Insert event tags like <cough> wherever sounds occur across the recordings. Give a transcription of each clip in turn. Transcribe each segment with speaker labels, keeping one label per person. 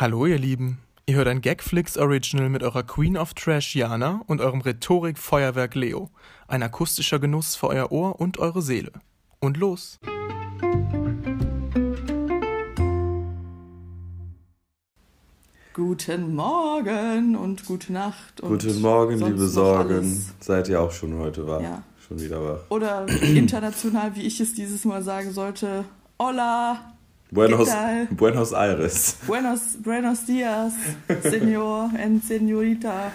Speaker 1: Hallo ihr Lieben, ihr hört ein Gagflix Original mit eurer Queen of Trash Jana und eurem Rhetorik-Feuerwerk Leo. Ein akustischer Genuss für euer Ohr und eure Seele. Und los!
Speaker 2: Guten Morgen und gute Nacht. Und
Speaker 3: Guten Morgen,
Speaker 2: sonst
Speaker 3: liebe Sorgen.
Speaker 2: alles.
Speaker 3: Seid ihr auch schon heute wach?
Speaker 2: Ja.
Speaker 3: Schon wieder wach.
Speaker 2: Oder <clears throat> international, wie ich es dieses Mal sagen sollte. Hola,
Speaker 3: Buenos. Buenos Aires.
Speaker 2: buenos, buenos dias, Senor and Senorita.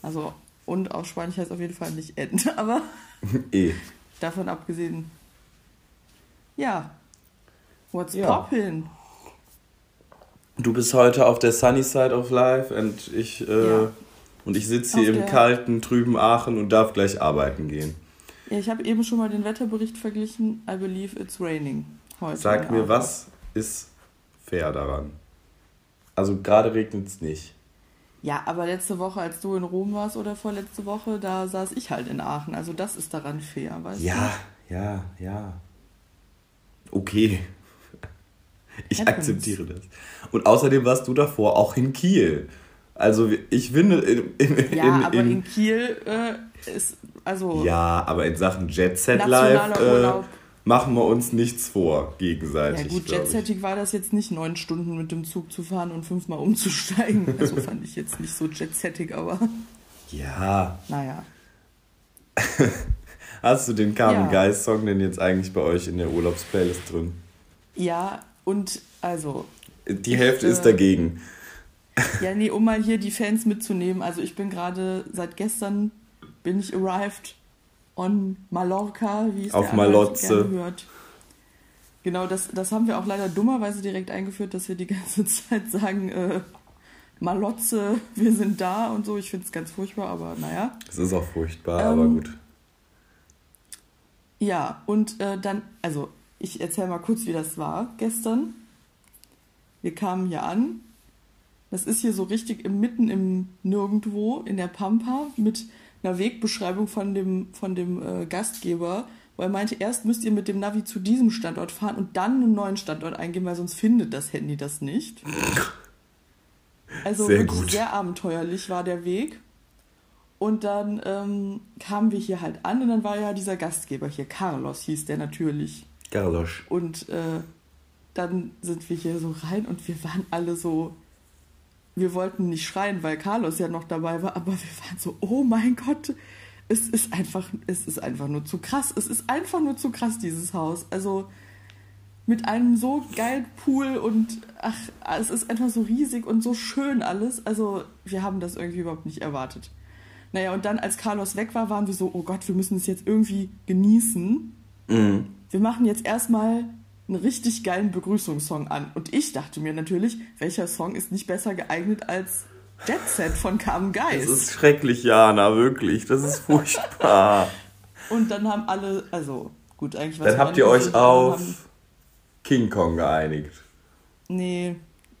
Speaker 2: Also, und auf Spanisch heißt auf jeden Fall nicht End, <laughs> aber <laughs>
Speaker 3: eh.
Speaker 2: davon abgesehen. Ja. What's
Speaker 3: Ja.
Speaker 2: poppin'?
Speaker 3: Du bist heute auf der Sunny Side of Life und ich, äh,
Speaker 2: Ja.
Speaker 3: und ich sitze
Speaker 2: Auf
Speaker 3: hier im kalten, trüben Aachen und darf gleich arbeiten gehen.
Speaker 2: Ja, ich habe eben schon mal den Wetterbericht verglichen. I believe it's raining. Heute
Speaker 3: Sag mir,
Speaker 2: Aachen.
Speaker 3: was ist fair daran? Also gerade regnet es nicht.
Speaker 2: Ja, aber letzte Woche, als du in Rom warst oder vorletzte Woche, da saß ich halt in Aachen. Also das ist daran fair, weißt
Speaker 3: Ja, ja, ja. Okay. <laughs> Ich
Speaker 2: Happens.
Speaker 3: akzeptiere das. Und außerdem warst du davor auch in Kiel. Also ich finde, in, in,
Speaker 2: du? Ja,
Speaker 3: in,
Speaker 2: aber
Speaker 3: in,
Speaker 2: Kiel äh, ist, also
Speaker 3: ja, aber in Sachen Jet Set Live äh,
Speaker 2: Urlaub.
Speaker 3: Machen wir uns nichts vor
Speaker 2: Ja
Speaker 3: gegenseitig.
Speaker 2: gut,
Speaker 3: glaub ich.
Speaker 2: jetsettig war das jetzt nicht, neun Stunden mit dem Zug zu fahren und fünfmal umzusteigen. <laughs> Also fand ich jetzt nicht so jetsettig, aber
Speaker 3: Ja,
Speaker 2: naja. <laughs>
Speaker 3: hast du den Carmen
Speaker 2: Ja.
Speaker 3: Geist Song denn jetzt eigentlich bei euch in der Urlaubsplaylist drin?
Speaker 2: Ja, und also,
Speaker 3: Die
Speaker 2: Ich,
Speaker 3: Hälfte ist
Speaker 2: äh,
Speaker 3: dagegen.
Speaker 2: ja, nee, um mal hier die Fans mitzunehmen. Also ich bin gerade, seit gestern bin ich arrived on Mallorca, wie es
Speaker 3: Auf
Speaker 2: der
Speaker 3: Malotze.
Speaker 2: hört. Genau, das, das haben wir auch leider dummerweise direkt eingeführt, dass wir die <laughs> ganze Zeit sagen, äh, Malotze, wir sind da und so. Ich finde es ganz furchtbar, aber naja.
Speaker 3: Es ist auch furchtbar,
Speaker 2: Ähm,
Speaker 3: aber gut.
Speaker 2: Ja, und äh, dann, also ich erzähle mal kurz, wie das war gestern. Wir kamen hier an. Das ist hier so richtig im, mitten im Nirgendwo in der Pampa mit einer Wegbeschreibung von dem, von dem äh, Gastgeber, wo er meinte, erst müsst ihr mit dem Navi zu diesem Standort fahren und dann einen neuen Standort eingeben, weil sonst findet das Handy das nicht. <laughs> Also
Speaker 3: Sehr
Speaker 2: wirklich
Speaker 3: gut.
Speaker 2: sehr abenteuerlich war der Weg. Und dann ähm, kamen wir hier halt an und dann war ja dieser Gastgeber hier, Carlos hieß der natürlich.
Speaker 3: Carlos.
Speaker 2: Und äh, dann sind wir hier so rein und wir waren alle so, wir wollten nicht schreien, weil Carlos ja noch dabei war, aber wir waren so, oh mein Gott, es ist einfach, es ist einfach nur zu krass. Es ist einfach nur zu krass, dieses Haus. Also mit einem so geilen Pool und ach, es ist einfach so riesig und so schön alles. Also wir haben das irgendwie überhaupt nicht erwartet. Naja, und dann, als Carlos weg war, waren wir so, oh Gott, wir müssen es jetzt irgendwie genießen
Speaker 3: Mhm.
Speaker 2: wir machen jetzt erstmal einen richtig geilen Begrüßungssong an. Und ich dachte mir natürlich, welcher Song ist nicht besser geeignet als Jet Set von Carmen
Speaker 3: Das
Speaker 2: Geist.
Speaker 3: ist schrecklich, Jana, wirklich. Das ist furchtbar. <laughs>
Speaker 2: Und dann haben alle, also gut, eigentlich was
Speaker 3: Dann habt ihr euch
Speaker 2: gesungen haben,
Speaker 3: auf King Kong geeinigt.
Speaker 2: nee,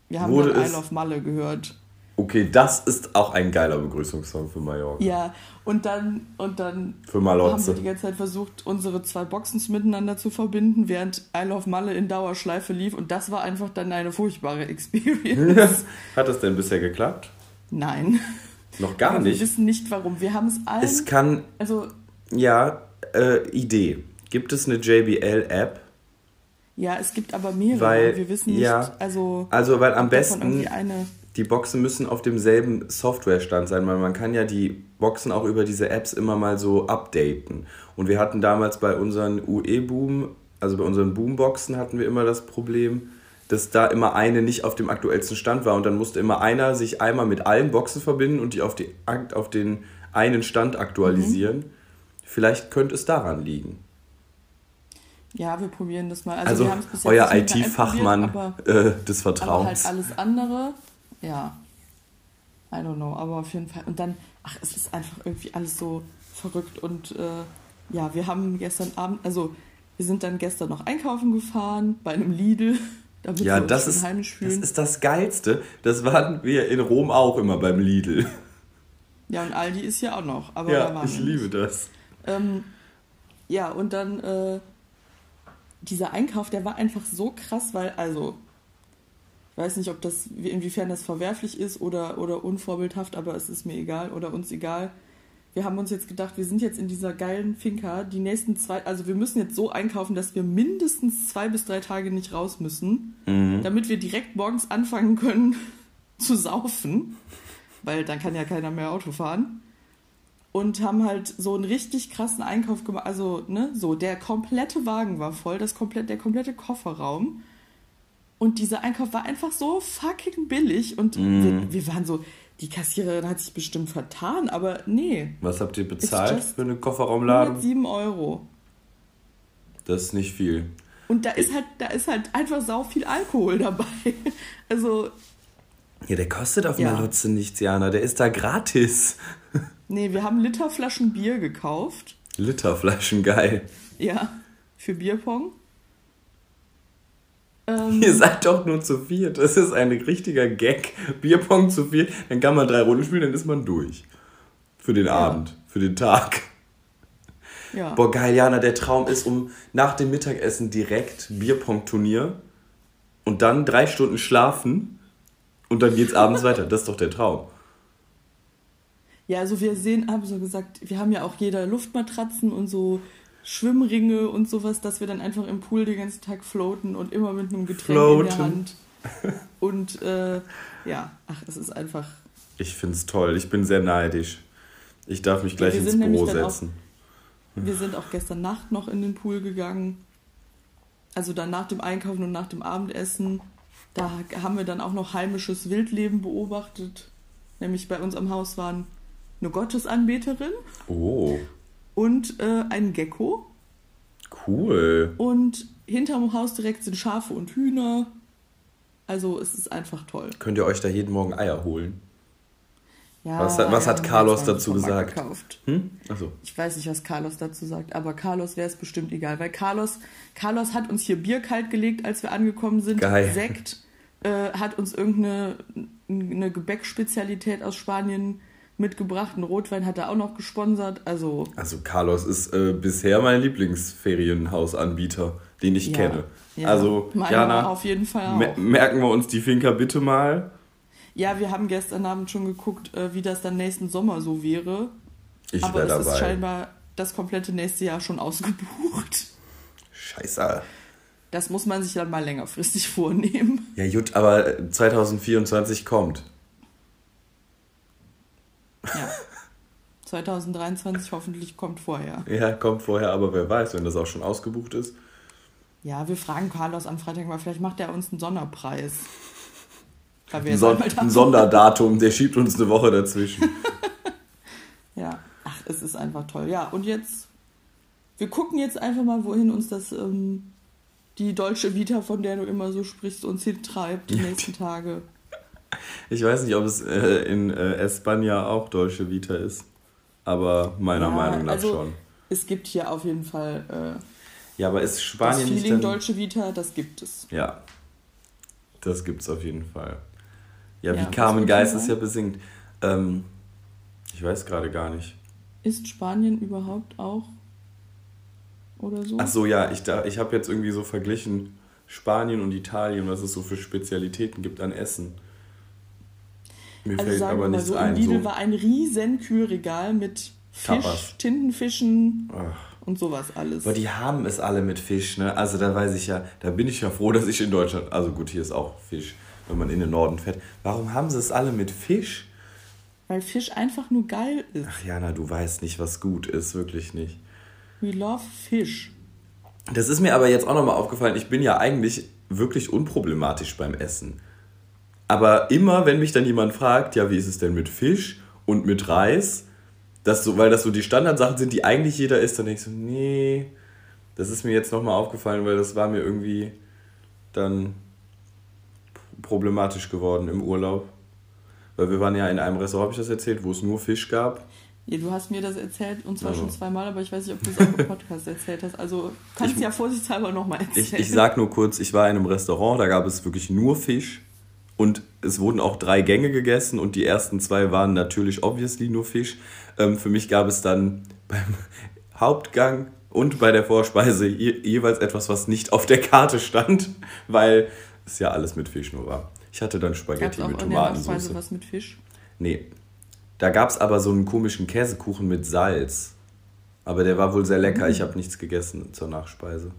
Speaker 2: wir haben
Speaker 3: Wurde
Speaker 2: dann Isle of Malle gehört.
Speaker 3: Okay, das ist auch ein geiler Begrüßungssong für Mallorca.
Speaker 2: Ja, und dann, und dann haben wir die ganze Zeit versucht, unsere zwei Boxens miteinander zu verbinden, während Isle of Malle in Dauerschleife lief. Und das war einfach dann eine furchtbare <laughs> Experience. <laughs>
Speaker 3: Hat das denn bisher geklappt?
Speaker 2: Nein.
Speaker 3: Noch gar
Speaker 2: Aber Wir
Speaker 3: nicht.
Speaker 2: wissen nicht warum. Wir haben es allen.
Speaker 3: Es kann,
Speaker 2: also,
Speaker 3: ja, äh, Idee. Gibt es eine JBL-App?
Speaker 2: ja, es gibt aber mehrere.
Speaker 3: Weil,
Speaker 2: wir wissen nicht,
Speaker 3: ja,
Speaker 2: also.
Speaker 3: Also, weil am besten,
Speaker 2: eine.
Speaker 3: Die Boxen müssen auf demselben Softwarestand sein, weil man kann ja die Boxen auch über diese Apps immer mal so updaten. Und wir hatten damals bei unseren UE-Boom, also bei unseren Boomboxen hatten wir immer das Problem, dass da immer eine nicht auf dem aktuellsten Stand war und dann musste immer einer sich einmal mit allen Boxen verbinden und die auf, die, auf den einen Stand aktualisieren.
Speaker 2: Mhm.
Speaker 3: Vielleicht könnte es daran liegen.
Speaker 2: Ja, wir probieren das mal. Also,
Speaker 3: Also, euer IT-Fachmann äh, des
Speaker 2: aber halt
Speaker 3: Vertrauens.
Speaker 2: alles andere, ja. I don't know, aber auf jeden Fall. Und dann, ach, es ist einfach irgendwie alles so verrückt. Und äh, ja, wir haben gestern Abend, also wir sind dann gestern noch einkaufen gefahren bei einem Lidl, <laughs> damit
Speaker 3: ja,
Speaker 2: wir
Speaker 3: das ist,
Speaker 2: heimisch
Speaker 3: das
Speaker 2: fühlen.
Speaker 3: ist das Geilste. Das waren wir in Rom auch immer beim Lidl. <laughs>
Speaker 2: ja, und Aldi ist ja auch noch. Aber
Speaker 3: Ja, ich liebe
Speaker 2: nicht.
Speaker 3: das.
Speaker 2: Ähm, ja, und dann äh, dieser Einkauf, der war einfach so krass, weil also weiß nicht, ob das, inwiefern das verwerflich ist oder, oder unvorbildhaft, aber es ist mir egal oder uns egal. Wir haben uns jetzt gedacht, wir sind jetzt in dieser geilen Finca. Die nächsten zwei, also wir müssen jetzt so einkaufen, dass wir mindestens zwei bis drei Tage nicht raus müssen,
Speaker 3: Mhm.
Speaker 2: damit wir direkt morgens anfangen können <laughs> zu saufen, weil dann kann ja keiner mehr Auto fahren. Und haben halt so einen richtig krassen Einkauf gemacht. Also, ne, so, der komplette Wagen war voll, das komplett, der komplette Kofferraum. Und dieser Einkauf war einfach so fucking billig. Und
Speaker 3: Mhm.
Speaker 2: wir, wir waren so, die Kassiererin hat sich bestimmt vertan, aber nee.
Speaker 3: Was habt ihr bezahlt für eine Kofferraumladung?
Speaker 2: 107 Euro.
Speaker 3: Das ist nicht viel.
Speaker 2: Und da ist halt, da ist halt einfach sau viel Alkohol dabei. <laughs> Also,
Speaker 3: Ja, der kostet auf
Speaker 2: Ja.
Speaker 3: Malutze nichts, Jana. Der ist da gratis. <laughs>
Speaker 2: nee, wir haben Literflaschen Bier gekauft.
Speaker 3: Literflaschen, geil.
Speaker 2: Ja, für Bierpong. Ähm,
Speaker 3: Ihr seid doch nur zu viert. Das ist ein richtiger Gag. Bierpong zu viert. Dann kann man drei Runden spielen, dann ist man durch. Für den Abend, für den Tag.
Speaker 2: ja.
Speaker 3: Boah, geil, Jana, der Traum ist um nach dem Mittagessen direkt Bierpong-Turnier und dann drei Stunden schlafen und dann geht's abends <laughs> weiter. Das ist doch der Traum.
Speaker 2: Ja, also wir sehen, haben so gesagt, wir haben ja auch jeder Luftmatratzen und so Schwimmringe und sowas, dass wir dann einfach im Pool den ganzen Tag floaten und immer mit einem Getränk in der
Speaker 3: Floaten.
Speaker 2: Hand. Und äh, ja, ach, es ist einfach.
Speaker 3: Ich find's toll. Ich bin sehr neidisch. Ich darf mich gleich ins Büro
Speaker 2: dann auch-
Speaker 3: setzen.
Speaker 2: Wir sind auch gestern Nacht noch in den Pool gegangen. Also dann nach dem Einkaufen und nach dem Abendessen. Da haben wir dann auch noch heimisches Wildleben beobachtet. Nämlich bei uns am Haus waren eine Gottesanbeterin
Speaker 3: Oh,
Speaker 2: und äh, ein Gecko.
Speaker 3: cool.
Speaker 2: Und hinterm Haus direkt sind Schafe und Hühner. Also es ist einfach toll.
Speaker 3: Könnt ihr euch da jeden Morgen Eier holen?
Speaker 2: Ja,
Speaker 3: Was hat- was hat Carlos dazu gesagt? Hm? Achso.
Speaker 2: Ich weiß nicht, was Carlos dazu sagt, aber Carlos wäre es bestimmt egal, weil Carlos, Carlos hat uns hier Bier kalt gelegt, als wir angekommen sind.
Speaker 3: Geil.
Speaker 2: Sekt äh, hat uns irgendeine eine Gebäckspezialität aus Spanien mitgebracht. Ein Rotwein hat er auch noch gesponsert. Also
Speaker 3: Also Carlos ist äh, bisher mein Lieblingsferienhausanbieter, den ich
Speaker 2: Ja.
Speaker 3: kenne.
Speaker 2: Ja,
Speaker 3: also Jana,
Speaker 2: auf jeden Fall
Speaker 3: me- merken wir uns die Finca bitte mal.
Speaker 2: ja, wir haben gestern Abend schon geguckt, äh, wie das dann nächsten Sommer so wäre.
Speaker 3: Ich
Speaker 2: aber es ist
Speaker 3: dabei.
Speaker 2: scheinbar das komplette nächste Jahr schon ausgebucht.
Speaker 3: Scheiße.
Speaker 2: Das muss man sich dann mal längerfristig <laughs> vornehmen.
Speaker 3: Ja gut, aber äh, 2024 kommt.
Speaker 2: Ja. 2023 hoffentlich kommt vorher.
Speaker 3: Ja, kommt vorher, aber wer weiß, wenn das auch schon ausgebucht ist.
Speaker 2: Ja, wir fragen Carlos am Freitag mal, vielleicht macht er uns einen Sonderpreis.
Speaker 3: Ein, Son
Speaker 2: da
Speaker 3: ein Sonderdatum, der schiebt uns eine Woche dazwischen. <laughs>
Speaker 2: Ja, ach, es ist einfach toll. Ja, und jetzt, wir gucken jetzt einfach mal, wohin uns das, ähm, die deutsche Vita, von der du immer so sprichst, uns hintreibt, die
Speaker 3: Ja,
Speaker 2: nächsten Tage.
Speaker 3: Ich weiß nicht, ob es äh, in äh, Espanja auch Deutsche Vita ist. Aber meiner
Speaker 2: Ja,
Speaker 3: Meinung nach
Speaker 2: also,
Speaker 3: schon.
Speaker 2: Es gibt hier auf jeden Fall äh,
Speaker 3: Ja, aber ist
Speaker 2: das
Speaker 3: Spanien nicht
Speaker 2: Feeling
Speaker 3: dann...
Speaker 2: deutsche Vita, das gibt es.
Speaker 3: Ja, das gibt's auf jeden Fall. Ja,
Speaker 2: Ja,
Speaker 3: wie Carmen Geist es ja besingt. Ähm, ich weiß gerade gar nicht.
Speaker 2: Ist Spanien überhaupt auch oder so?
Speaker 3: Ach so, ja, ich, da- ich habe jetzt irgendwie so verglichen Spanien und Italien, was es so für Spezialitäten gibt an Essen. Mir
Speaker 2: Also
Speaker 3: fällt
Speaker 2: sagen
Speaker 3: aber
Speaker 2: wir mal
Speaker 3: nichts
Speaker 2: so,
Speaker 3: ein.
Speaker 2: Lidl
Speaker 3: So.
Speaker 2: war ein riesen Kühlregal mit Fisch,
Speaker 3: Tapas.
Speaker 2: Tintenfischen
Speaker 3: Ach.
Speaker 2: und sowas alles.
Speaker 3: Aber die haben es alle mit Fisch, ne? Also da weiß ich ja, da bin ich ja froh, dass ich in Deutschland, also gut, hier ist auch Fisch, wenn man in den Norden fährt. Warum haben sie es alle mit Fisch?
Speaker 2: Weil Fisch einfach nur geil ist.
Speaker 3: Ach Jana, du weißt nicht, was gut ist, wirklich nicht.
Speaker 2: We love Fish.
Speaker 3: Das ist mir aber jetzt auch nochmal aufgefallen, ich bin ja eigentlich wirklich unproblematisch beim Essen. Aber immer, wenn mich dann jemand fragt, ja, wie ist es denn mit Fisch und mit Reis, das so, weil das so die Standardsachen sind, die eigentlich jeder isst, dann denke ich so, nee, das ist mir jetzt nochmal aufgefallen, weil das war mir irgendwie dann problematisch geworden im Urlaub. Weil wir waren ja in einem Restaurant, habe ich das erzählt, wo es nur Fisch gab.
Speaker 2: Ja, du hast mir das erzählt und zwar
Speaker 3: Also.
Speaker 2: schon zweimal, aber ich weiß nicht, ob du es auch im Podcast erzählt hast. Also kannst
Speaker 3: Ich-
Speaker 2: du ja vorsichtshalber nochmal erzählen.
Speaker 3: Ich, ich sag nur kurz, ich war in einem Restaurant, da gab es wirklich nur Fisch und es wurden auch drei Gänge gegessen und die ersten zwei waren natürlich obviously nur Fisch. Ähm, für mich gab es dann <laughs> beim Hauptgang und bei der Vorspeise je, jeweils etwas, was nicht auf der Karte stand, <laughs> weil es ja alles mit Fisch nur war. Ich hatte dann Spaghetti
Speaker 2: Gab's auch
Speaker 3: mit Tomatensauce.
Speaker 2: was mit Fisch?
Speaker 3: Nee. Da gab es aber so einen komischen Käsekuchen mit Salz. Aber der war wohl sehr lecker. Ich habe nichts gegessen zur Nachspeise.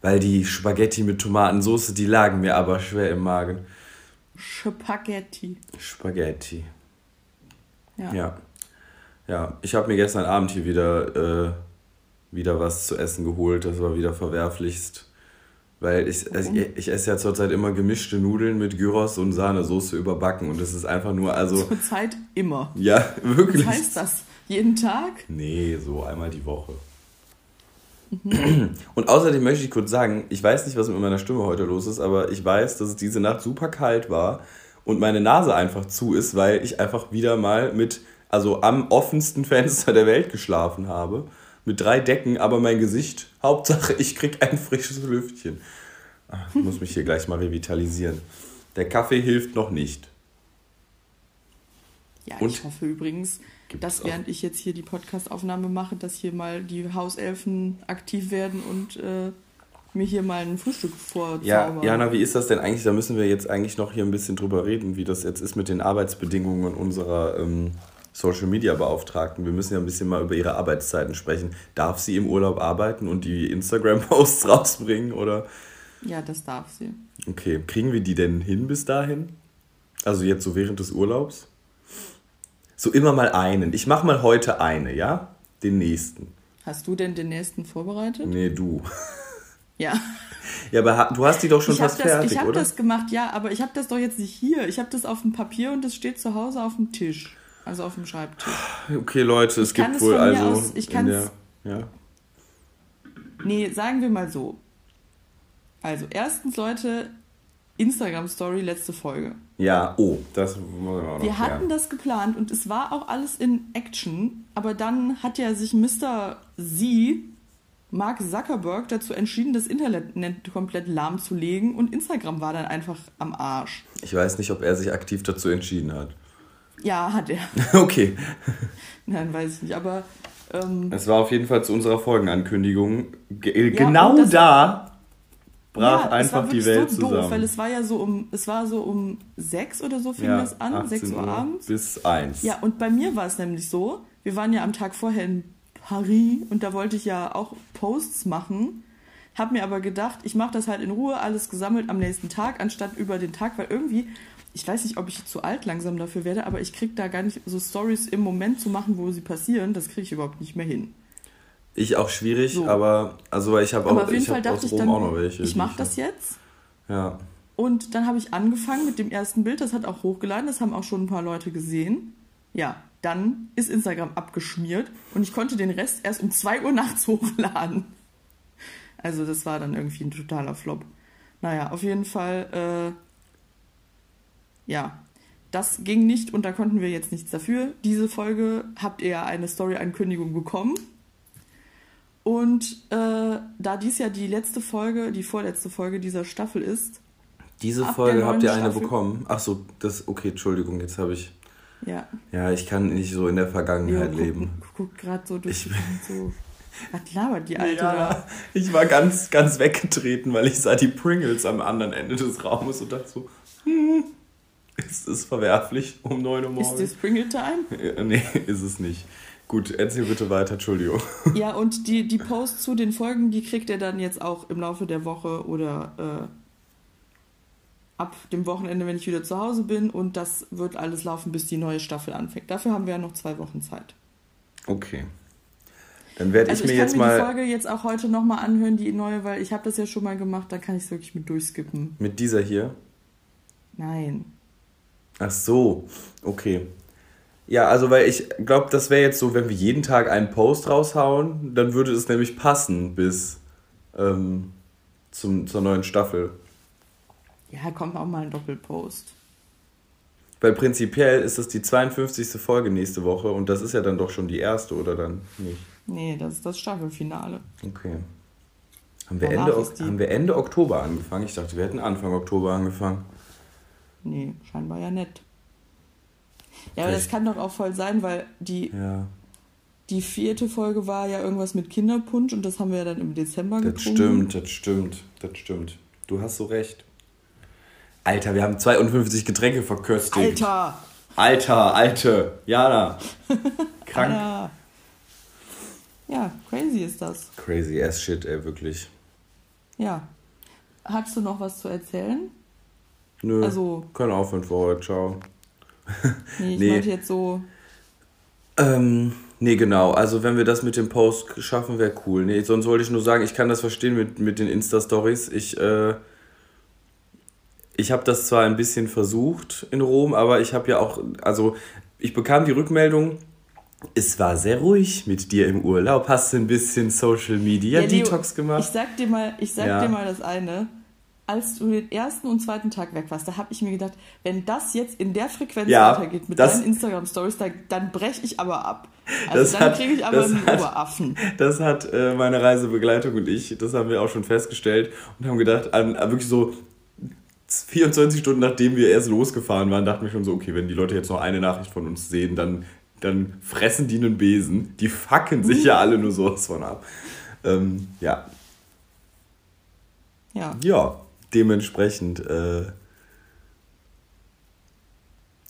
Speaker 3: Weil die Spaghetti mit Tomatensauce, die lagen mir aber schwer im Magen.
Speaker 2: Spaghetti.
Speaker 3: Spaghetti.
Speaker 2: Ja.
Speaker 3: Ja. Ja, ich habe mir gestern Abend hier wieder, äh, wieder was zu essen geholt. Das war wieder verwerflichlichst. Weil ich, also ich, ich esse ja zurzeit immer gemischte Nudeln mit Gyros und Sahnesoße überbacken. Und das ist einfach nur, also,
Speaker 2: Zurzeit immer.
Speaker 3: ja, <laughs> wirklich.
Speaker 2: Was heißt das? Jeden Tag?
Speaker 3: Nee, so einmal die Woche.
Speaker 2: Mhm.
Speaker 3: Und außerdem möchte ich kurz sagen, ich weiß nicht, was mit meiner Stimme heute los ist, aber ich weiß, dass es diese Nacht super kalt war und meine Nase einfach zu ist, weil ich einfach wieder mal mit, also am offensten Fenster der Welt geschlafen habe. Mit drei Decken, aber mein Gesicht, Hauptsache, ich krieg ein frisches Lüftchen. Ah, Ich muss mich hier gleich mal revitalisieren. Der Kaffee hilft noch nicht.
Speaker 2: Ja,
Speaker 3: Und?
Speaker 2: ich hoffe übrigens,
Speaker 3: Gibt's
Speaker 2: dass während ich jetzt hier die Podcast-Aufnahme mache, dass hier mal die Hauselfen aktiv werden und äh, mir hier mal ein Frühstück vorzaubern.
Speaker 3: Ja, Jana, wie ist das denn eigentlich? Da müssen wir jetzt eigentlich noch hier ein bisschen drüber reden, wie das jetzt ist mit den Arbeitsbedingungen unserer ähm, Social Media Beauftragten. Wir müssen ja ein bisschen mal über ihre Arbeitszeiten sprechen. Darf sie im Urlaub arbeiten und die Instagram-Posts <laughs> rausbringen? Oder
Speaker 2: Ja, das darf sie.
Speaker 3: okay, kriegen wir die denn hin bis dahin? Also jetzt so während des Urlaubs? So immer mal einen. Ich mach mal heute eine, ja? Den nächsten.
Speaker 2: Hast du denn den nächsten vorbereitet?
Speaker 3: Nee, du.
Speaker 2: Ja.
Speaker 3: Ja, aber du hast die doch schon
Speaker 2: ich habe
Speaker 3: fast
Speaker 2: das,
Speaker 3: fertig,
Speaker 2: ich hab
Speaker 3: oder?
Speaker 2: das gemacht, ja, aber ich habe das doch jetzt nicht hier. Ich habe das auf dem Papier und das steht zu Hause auf dem Tisch. Also auf dem Schreibtisch.
Speaker 3: Okay, Leute, es
Speaker 2: Ich kann
Speaker 3: gibt
Speaker 2: es
Speaker 3: wohl also.
Speaker 2: aus- ich
Speaker 3: in
Speaker 2: kann's-
Speaker 3: der, ja.
Speaker 2: Nee, sagen wir mal so. Also, erstens, Leute, Instagram-Story, letzte Folge.
Speaker 3: Ja, oh, das muss man auch noch
Speaker 2: Wir hatten
Speaker 3: klären.
Speaker 2: das geplant und es war auch alles in Action, aber dann hat ja sich Mr. Z, Mark Zuckerberg, dazu entschieden, das Internet komplett lahmzulegen und Instagram war dann einfach am Arsch.
Speaker 3: Ich weiß nicht, ob er sich aktiv dazu entschieden hat.
Speaker 2: Ja, hat er. <laughs>
Speaker 3: Okay. <laughs>
Speaker 2: Nein, weiß ich nicht, aber ähm,
Speaker 3: Es war auf jeden Fall zu unserer Folgenankündigung. Ge
Speaker 2: Ja,
Speaker 3: genau da brach
Speaker 2: ja, es
Speaker 3: einfach
Speaker 2: war
Speaker 3: die
Speaker 2: wirklich
Speaker 3: Welt
Speaker 2: so
Speaker 3: zusammen.
Speaker 2: doof, weil es war ja so um, es war so um sechs oder so fing das an,
Speaker 3: 18
Speaker 2: sechs Uhr abends.
Speaker 3: Bis eins.
Speaker 2: Ja, und bei mir war es nämlich so, wir waren ja am Tag vorher in Paris und da wollte ich ja auch Posts machen, hab mir aber gedacht, ich mache das halt in Ruhe, alles gesammelt am nächsten Tag, anstatt über den Tag, weil irgendwie, ich weiß nicht, ob ich zu alt langsam dafür werde, aber ich krieg da gar nicht so Stories im Moment zu machen, wo sie passieren, das kriege ich überhaupt nicht mehr hin.
Speaker 3: Ich auch schwierig,
Speaker 2: So.
Speaker 3: aber also ich habe auch,
Speaker 2: aber auf jeden
Speaker 3: ich
Speaker 2: Fall dachte ich dann,
Speaker 3: auch noch welche.
Speaker 2: ich mache das jetzt.
Speaker 3: Ja.
Speaker 2: Und dann habe ich angefangen mit dem ersten Bild, das hat auch hochgeladen, das haben auch schon ein paar Leute gesehen. Ja, dann ist Instagram abgeschmiert und ich konnte den Rest erst um 2 Uhr nachts <laughs> hochladen. Also das war dann irgendwie ein totaler Flop. Naja, auf jeden Fall, äh, ja, das ging nicht und da konnten wir jetzt nichts dafür. Diese Folge habt ihr ja eine Story-Ankündigung bekommen. Und äh, da dies ja die letzte Folge, die vorletzte Folge dieser Staffel ist,
Speaker 3: Diese Folge habt ihr eine
Speaker 2: Staffel.
Speaker 3: bekommen. Ach so, das okay, Entschuldigung, jetzt habe ich
Speaker 2: ja,
Speaker 3: ja, ich kann nicht so in der Vergangenheit
Speaker 2: guckt,
Speaker 3: leben.
Speaker 2: guckt gerade so durch
Speaker 3: Ich-
Speaker 2: so. Was labert die Alte
Speaker 3: Ja,
Speaker 2: da?
Speaker 3: ich war ganz, ganz weggetreten, weil ich sah die Pringles am anderen Ende des Raumes und dachte so, hm, ist es verwerflich um 9 Uhr
Speaker 2: Ist
Speaker 3: morgens?
Speaker 2: die Sprinkle Time?
Speaker 3: Ja, nee, ist es nicht. Gut, erzähl bitte weiter, Entschuldigung. <laughs>
Speaker 2: Ja, und die, die Posts zu den Folgen, die kriegt ihr dann jetzt auch im Laufe der Woche oder äh, ab dem Wochenende, wenn ich wieder zu Hause bin. Und das wird alles laufen, bis die neue Staffel anfängt. Dafür haben wir ja noch zwei Wochen Zeit.
Speaker 3: Okay. Dann werde
Speaker 2: Also
Speaker 3: ich
Speaker 2: ich,
Speaker 3: mir
Speaker 2: kann
Speaker 3: jetzt
Speaker 2: mir die
Speaker 3: mal
Speaker 2: Folge jetzt auch heute nochmal anhören, die neue, weil ich habe das ja schon mal gemacht, da kann ich es wirklich mit durchskippen.
Speaker 3: mit dieser hier.
Speaker 2: Nein.
Speaker 3: Ach so, okay. Ja, also weil ich glaube, das wäre jetzt so, wenn wir jeden Tag einen Post raushauen, dann würde es nämlich passen bis ähm, zum, zur neuen Staffel.
Speaker 2: Ja, kommt auch mal ein Doppelpost.
Speaker 3: Weil prinzipiell ist das die 52. Folge nächste Woche und das ist ja dann doch schon die erste, oder dann nicht?
Speaker 2: Nee, das ist das Staffelfinale.
Speaker 3: Okay. Haben wir,
Speaker 2: Danach
Speaker 3: Ende, haben wir Ende Oktober angefangen? Ich dachte, wir hätten Anfang Oktober angefangen.
Speaker 2: Nee, scheinbar ja nett. Ja, aber das kann doch auch voll sein, weil die,
Speaker 3: Ja,
Speaker 2: die vierte Folge war ja irgendwas mit Kinderpunsch und das haben wir ja dann im Dezember
Speaker 3: das
Speaker 2: getrunken.
Speaker 3: stimmt, das stimmt, das stimmt. Du hast so recht. Alter, wir haben 52 Getränke verköstigt.
Speaker 2: Alter!
Speaker 3: Alter, alte, Jana. <laughs> Krank.
Speaker 2: Ja. ja, crazy ist das.
Speaker 3: Crazy ass shit, ey, wirklich.
Speaker 2: Ja. Hast du noch was zu erzählen?
Speaker 3: Nö,
Speaker 2: Also-
Speaker 3: können aufhören für heute, ciao.
Speaker 2: Nee, ich
Speaker 3: Nee.
Speaker 2: wollte jetzt so.
Speaker 3: Ähm, nee, genau. Also, wenn wir das mit dem Post schaffen, wäre cool. Nee, sonst wollte ich nur sagen, ich kann das verstehen mit, mit den Insta-Stories. Ich, äh, ich habe das zwar ein bisschen versucht in Rom, aber ich habe ja auch, also, ich bekam die Rückmeldung, es war sehr ruhig mit dir im Urlaub. Hast du ein bisschen Social Media
Speaker 2: Ja, Leo,
Speaker 3: Detox gemacht?
Speaker 2: Ich sag dir mal, ich sag
Speaker 3: Ja.
Speaker 2: dir mal das eine. Als du den ersten und zweiten Tag weg warst, da habe ich mir gedacht, wenn das jetzt in der Frequenz
Speaker 3: Ja,
Speaker 2: weitergeht mit
Speaker 3: das-
Speaker 2: deinen Instagram-Stories, dann, dann breche ich aber ab.
Speaker 3: Das
Speaker 2: Also dann kriege ich aber einen
Speaker 3: hat-
Speaker 2: Oberaffen.
Speaker 3: Das hat äh, meine Reisebegleitung und ich, das haben wir auch schon festgestellt und haben gedacht, an, an wirklich so 24 Stunden nachdem wir erst losgefahren waren, dachten wir schon so, okay, wenn die Leute jetzt noch eine Nachricht von uns sehen, dann, dann fressen die einen Besen. Die fucken sich ja alle nur sowas von ab. Ähm, ja,
Speaker 2: Ja.
Speaker 3: ja, dementsprechend, äh,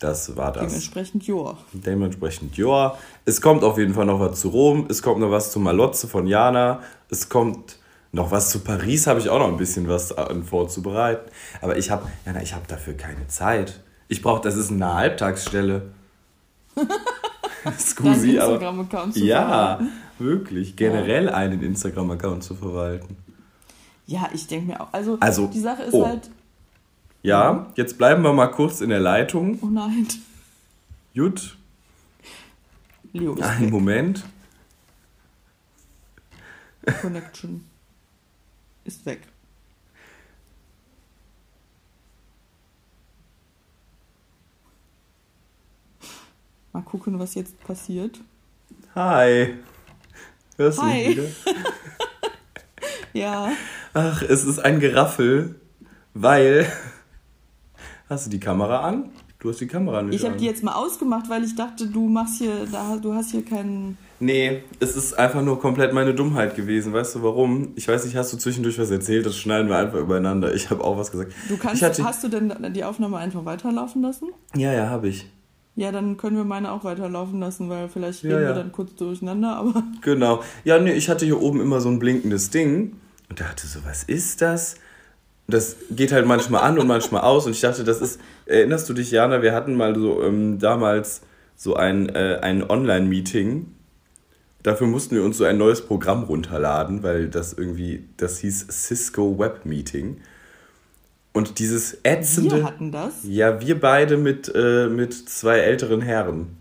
Speaker 3: das war das.
Speaker 2: Dementsprechend, joa.
Speaker 3: Dementsprechend, ja. Es kommt auf jeden Fall noch was zu Rom. Es kommt noch was zu Malotze von Jana. Es kommt noch was zu Paris. Habe ich auch noch ein bisschen was vorzubereiten. Aber ich habe, Jana, ich habe dafür keine Zeit. Ich brauche, das ist eine Halbtagsstelle. <laughs> Scusi, aber. Ja, wirklich. Generell einen Instagram-Account zu verwalten.
Speaker 2: Ja, ich denke mir auch. Also,
Speaker 3: Also,
Speaker 2: die Sache ist
Speaker 3: oh.
Speaker 2: halt.
Speaker 3: Ja, jetzt bleiben wir mal kurz in der Leitung.
Speaker 2: Oh nein.
Speaker 3: Jut,
Speaker 2: Leo ist
Speaker 3: einen
Speaker 2: weg.
Speaker 3: Moment.
Speaker 2: Connection ist weg. Mal gucken, was jetzt passiert.
Speaker 3: Hi. Hörst du mich
Speaker 2: Hi.
Speaker 3: wieder? <laughs>
Speaker 2: Ja,
Speaker 3: Ach, es ist ein Geraffel, weil. Hast du die Kamera an? Du hast die Kamera nicht
Speaker 2: ich habe die jetzt mal ausgemacht, weil ich dachte, du machst hier, da, du hast hier keinen.
Speaker 3: Nee, es ist einfach nur komplett meine Dummheit gewesen. Weißt du warum? Ich weiß nicht, hast du zwischendurch was erzählt? Das schneiden wir einfach übereinander. Ich habe auch was gesagt.
Speaker 2: Du kannst,
Speaker 3: hatte,
Speaker 2: hast du denn die Aufnahme einfach weiterlaufen lassen?
Speaker 3: Ja, ja, habe ich.
Speaker 2: Ja, dann können wir meine auch weiterlaufen lassen, weil vielleicht
Speaker 3: Ja,
Speaker 2: reden
Speaker 3: ja.
Speaker 2: wir dann kurz durcheinander, aber
Speaker 3: Genau. Ja, nee, ich hatte hier oben immer so ein blinkendes Ding und dachte so, was ist das? Das geht halt manchmal an und manchmal aus und ich dachte, das ist, erinnerst du dich, Jana, wir hatten mal so ähm, damals so ein, äh, ein Online-Meeting. Dafür mussten wir uns so ein neues Programm runterladen, weil das irgendwie, das hieß Cisco Web Meeting. Und dieses ätzende...
Speaker 2: wir hatten das.
Speaker 3: Ja, wir beide mit, äh, mit zwei älteren Herren.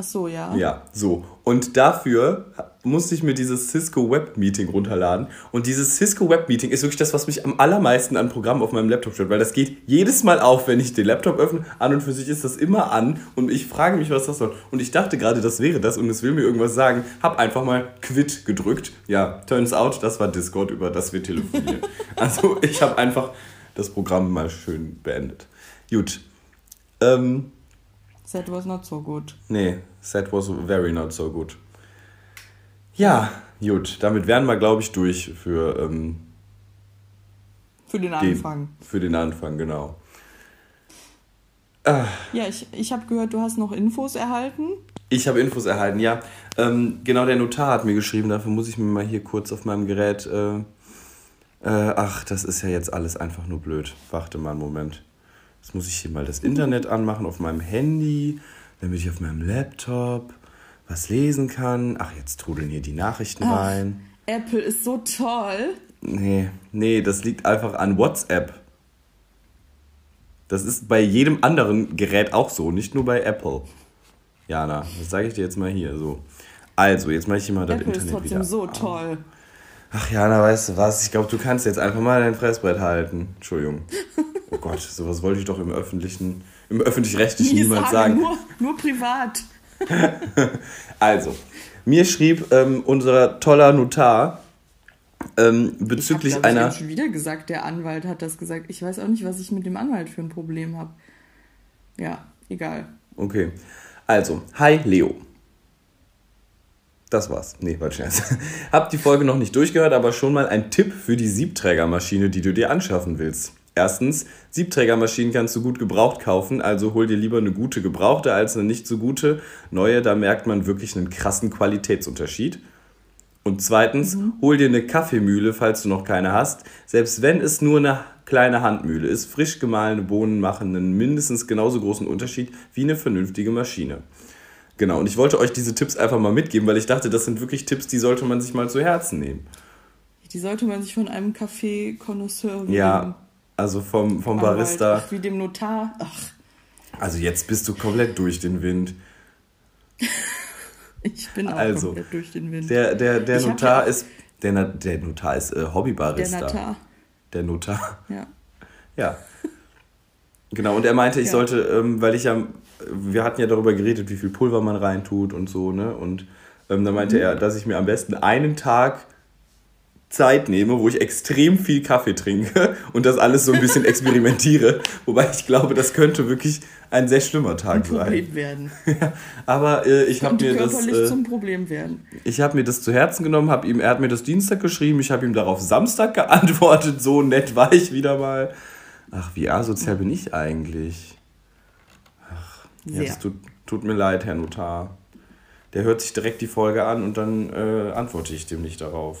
Speaker 2: Ach so, ja.
Speaker 3: Ja, so. Und dafür musste ich mir dieses Cisco Web Meeting runterladen. Und dieses Cisco Web Meeting ist wirklich das, was mich am allermeisten an Programmen auf meinem Laptop stört. Weil das geht jedes Mal auf, wenn ich den Laptop öffne. An und für sich ist das immer an. Und ich frage mich, was das soll. Und ich dachte gerade, das wäre das. Und es will mir irgendwas sagen. Hab einfach mal Quit gedrückt. Ja, turns out, das war Discord, über das wir telefonieren. <laughs> also ich habe einfach das Programm mal schön beendet. Gut. Ähm,
Speaker 2: That was not so good.
Speaker 3: Nee, that was very not so good. Ja, gut, damit wären wir, glaube ich, durch für, ähm,
Speaker 2: Für den
Speaker 3: den,
Speaker 2: Anfang.
Speaker 3: für den Anfang, genau.
Speaker 2: Ja, ich, ich habe gehört, du hast noch Infos erhalten.
Speaker 3: Ich habe Infos erhalten, ja. Ähm, genau, der Notar hat mir geschrieben, dafür muss ich mir mal hier kurz auf meinem Gerät. Äh, äh, ach, das ist ja jetzt alles einfach nur blöd. Warte mal einen Moment. Jetzt muss ich hier mal das Internet anmachen auf meinem Handy, damit ich auf meinem Laptop was lesen kann. Ach, jetzt trudeln hier die Nachrichten
Speaker 2: Ach.
Speaker 3: rein.
Speaker 2: Apple ist so toll.
Speaker 3: Nee, nee, das liegt einfach an WhatsApp. Das ist bei jedem anderen Gerät auch so, nicht nur bei Apple. Jana, das sage ich dir jetzt mal hier so. Also, jetzt mache ich hier mal das
Speaker 2: Apple ist
Speaker 3: Internet
Speaker 2: trotzdem
Speaker 3: wieder.
Speaker 2: so toll.
Speaker 3: Ach Jana, weißt du was? Ich glaube, du kannst jetzt einfach mal dein Fressbrett halten. Entschuldigung. <laughs> Oh Gott, sowas wollte ich doch im öffentlichen, im öffentlich-rechtlichen
Speaker 2: Nie
Speaker 3: niemals
Speaker 2: sagen,
Speaker 3: sagen.
Speaker 2: Nur, nur privat. <laughs>
Speaker 3: Also, mir schrieb ähm, unser toller Notar ähm,
Speaker 2: Ich
Speaker 3: bezüglich
Speaker 2: hab, ich,
Speaker 3: einer.
Speaker 2: eben schon wieder gesagt, der Anwalt hat das gesagt. Ich weiß auch nicht, was ich mit dem Anwalt für ein Problem habe. Ja, egal.
Speaker 3: Okay. Also, hi Leo. Das war's. Nee, war Scherz. <laughs> Hab die Folge noch nicht durchgehört, aber schon mal ein Tipp für die Siebträgermaschine, die du dir anschaffen willst. Erstens, Siebträgermaschinen kannst du gut gebraucht kaufen, also hol dir lieber eine gute gebrauchte als eine nicht so gute. Neue, da merkt man wirklich einen krassen Qualitätsunterschied. Und zweitens, mhm. hol dir eine Kaffeemühle, falls du noch keine hast. Selbst wenn es nur eine kleine Handmühle ist, frisch gemahlene Bohnen machen einen mindestens genauso großen Unterschied wie eine vernünftige Maschine. Genau, und ich wollte euch diese Tipps einfach mal mitgeben, weil ich dachte, das sind wirklich Tipps, die sollte man sich mal zu Herzen nehmen.
Speaker 2: Die sollte man sich von einem Kaffee-Konnoisseur
Speaker 3: Ja, also vom, vom Barista.
Speaker 2: Ach, wie dem Notar. Ach.
Speaker 3: Also jetzt bist du komplett durch den Wind. <laughs>
Speaker 2: ich bin auch also, komplett durch den Wind.
Speaker 3: Der, der, der Notar ja ist. Der, der Notar ist äh, Hobbybarista.
Speaker 2: Der Notar.
Speaker 3: Der Notar.
Speaker 2: Ja.
Speaker 3: Ja. Genau, und er meinte, ich ja. sollte, ähm, weil ich ja, wir hatten ja darüber geredet, wie viel Pulver man reintut und so, ne? Und ähm, da meinte mhm. er, dass ich mir am besten einen Tag Zeit nehme, wo ich extrem viel Kaffee trinke <laughs> und das alles so ein bisschen <laughs> experimentiere. Wobei ich glaube, das könnte wirklich ein sehr schlimmer Tag ein Problem
Speaker 2: sein. werden. <laughs>
Speaker 3: aber äh, ich habe mir
Speaker 2: das äh, zum Problem werden.
Speaker 3: Ich habe mir das zu Herzen genommen, habe ihm er hat mir das Dienstag geschrieben, ich habe ihm darauf Samstag geantwortet, so nett war ich wieder mal. Ach, wie asozial bin ich eigentlich? Ach, ja, tut, tut mir leid, Herr Notar. Der hört sich direkt die Folge an und dann äh, antworte ich dem nicht darauf.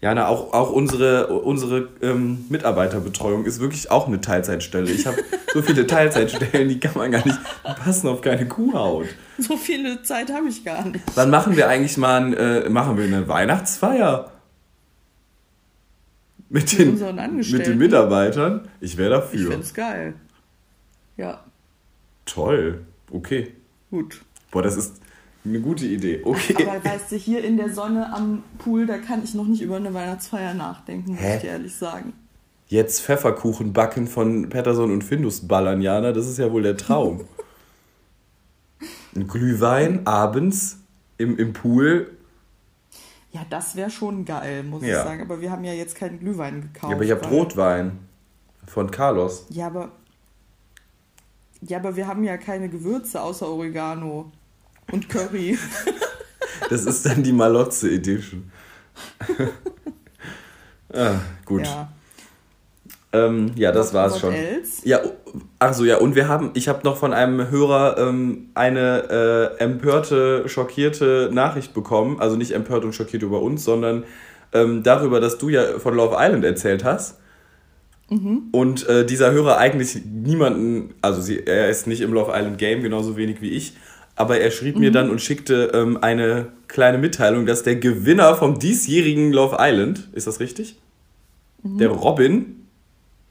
Speaker 3: Ja, na, auch, auch unsere, unsere ähm, Mitarbeiterbetreuung ist wirklich auch eine Teilzeitstelle. Ich habe <laughs> so viele Teilzeitstellen, die kann man gar nicht, passen auf keine Kuhhaut.
Speaker 2: So viele Zeit habe ich gar nicht.
Speaker 3: Wann machen wir eigentlich mal ein, äh, machen wir eine Weihnachtsfeier? Mit, den, mit den Mitarbeitern? Ich wäre dafür. Ich
Speaker 2: finde es geil. Ja.
Speaker 3: Toll. Okay.
Speaker 2: Gut.
Speaker 3: Boah, das ist, eine gute Idee, okay.
Speaker 2: Aber weißt du, hier in der Sonne am Pool, da kann ich noch nicht über eine Weihnachtsfeier nachdenken, muss Hä? ich dir ehrlich sagen.
Speaker 3: Jetzt Pfefferkuchen backen von Patterson und Findus ballern, Jana, das ist ja wohl der Traum. <laughs> Ein Glühwein abends im, im Pool.
Speaker 2: Ja, das wäre schon geil, muss ja. ich sagen. Aber wir haben ja jetzt keinen Glühwein gekauft.
Speaker 3: Ja, aber ich habe Rotwein von Carlos.
Speaker 2: Ja, aber. Ja, aber wir haben ja keine Gewürze außer Oregano. Und Curry. <laughs>
Speaker 3: Das ist dann die Malotze Edition. <laughs> ah, gut. Ja. Ähm, ja, das Was war's schon. Else? Ja, ach ja, und wir haben, ich habe noch von einem Hörer ähm, eine äh, empörte, schockierte Nachricht bekommen. Also nicht empört und schockiert über uns, sondern ähm, darüber, dass du ja von Love Island erzählt hast. Mhm. Und äh, dieser Hörer eigentlich niemanden, also sie, er ist nicht im Love Island Game, genauso wenig wie ich aber er schrieb mhm. mir dann und schickte ähm, eine kleine Mitteilung, dass der Gewinner vom diesjährigen Love Island, ist das richtig? Mhm. Der Robin.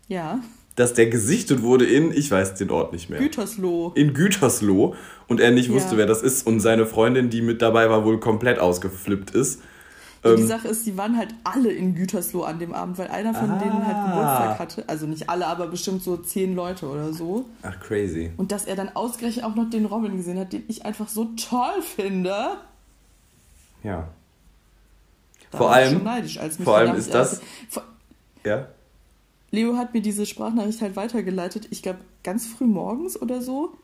Speaker 2: Ja.
Speaker 3: Dass der gesichtet wurde in, ich weiß den Ort nicht mehr.
Speaker 2: Gütersloh.
Speaker 3: In Gütersloh und er nicht wusste, ja. wer das ist und seine Freundin, die mit dabei war, wohl komplett ausgeflippt ist.
Speaker 2: Ja, die ähm, Sache ist, die waren halt alle in Gütersloh an dem Abend, weil einer von ah. denen halt Geburtstag hatte. Also nicht alle, aber bestimmt so zehn Leute oder so.
Speaker 3: Ach, crazy.
Speaker 2: Und dass er dann ausgerechnet auch noch den Robin gesehen hat, den ich einfach so toll finde.
Speaker 3: Ja.
Speaker 2: Da vor allem, schon neidisch, als
Speaker 3: vor allem ist das. Vor, ja.
Speaker 2: Leo hat mir diese Sprachnachricht halt weitergeleitet, ich glaube ganz früh morgens oder so.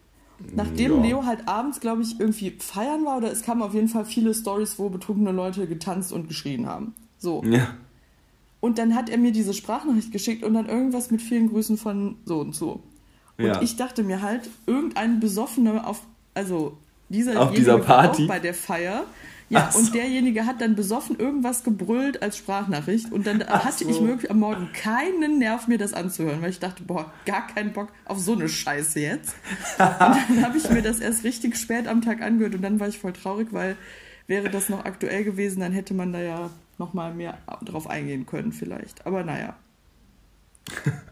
Speaker 2: Nachdem ja. Leo halt abends, glaube ich, irgendwie feiern war, oder es kamen auf jeden Fall viele Stories, wo betrunkene Leute getanzt und geschrien haben. So.
Speaker 3: Ja.
Speaker 2: Und dann hat er mir diese Sprachnachricht geschickt und dann irgendwas mit vielen Grüßen von so und so. Und ja. ich dachte mir halt, irgendein Besoffener auf, also dieser,
Speaker 3: auf dieser Party
Speaker 2: bei der Feier ja, so. und derjenige hat dann besoffen irgendwas gebrüllt als Sprachnachricht und dann Ach hatte so. ich wirklich am Morgen keinen Nerv, mir das anzuhören, weil ich dachte, boah, gar keinen Bock auf so eine Scheiße jetzt. <laughs> und dann habe ich mir das erst richtig spät am Tag angehört und dann war ich voll traurig, weil wäre das noch aktuell gewesen, dann hätte man da ja noch mal mehr drauf eingehen können vielleicht. Aber naja. <laughs>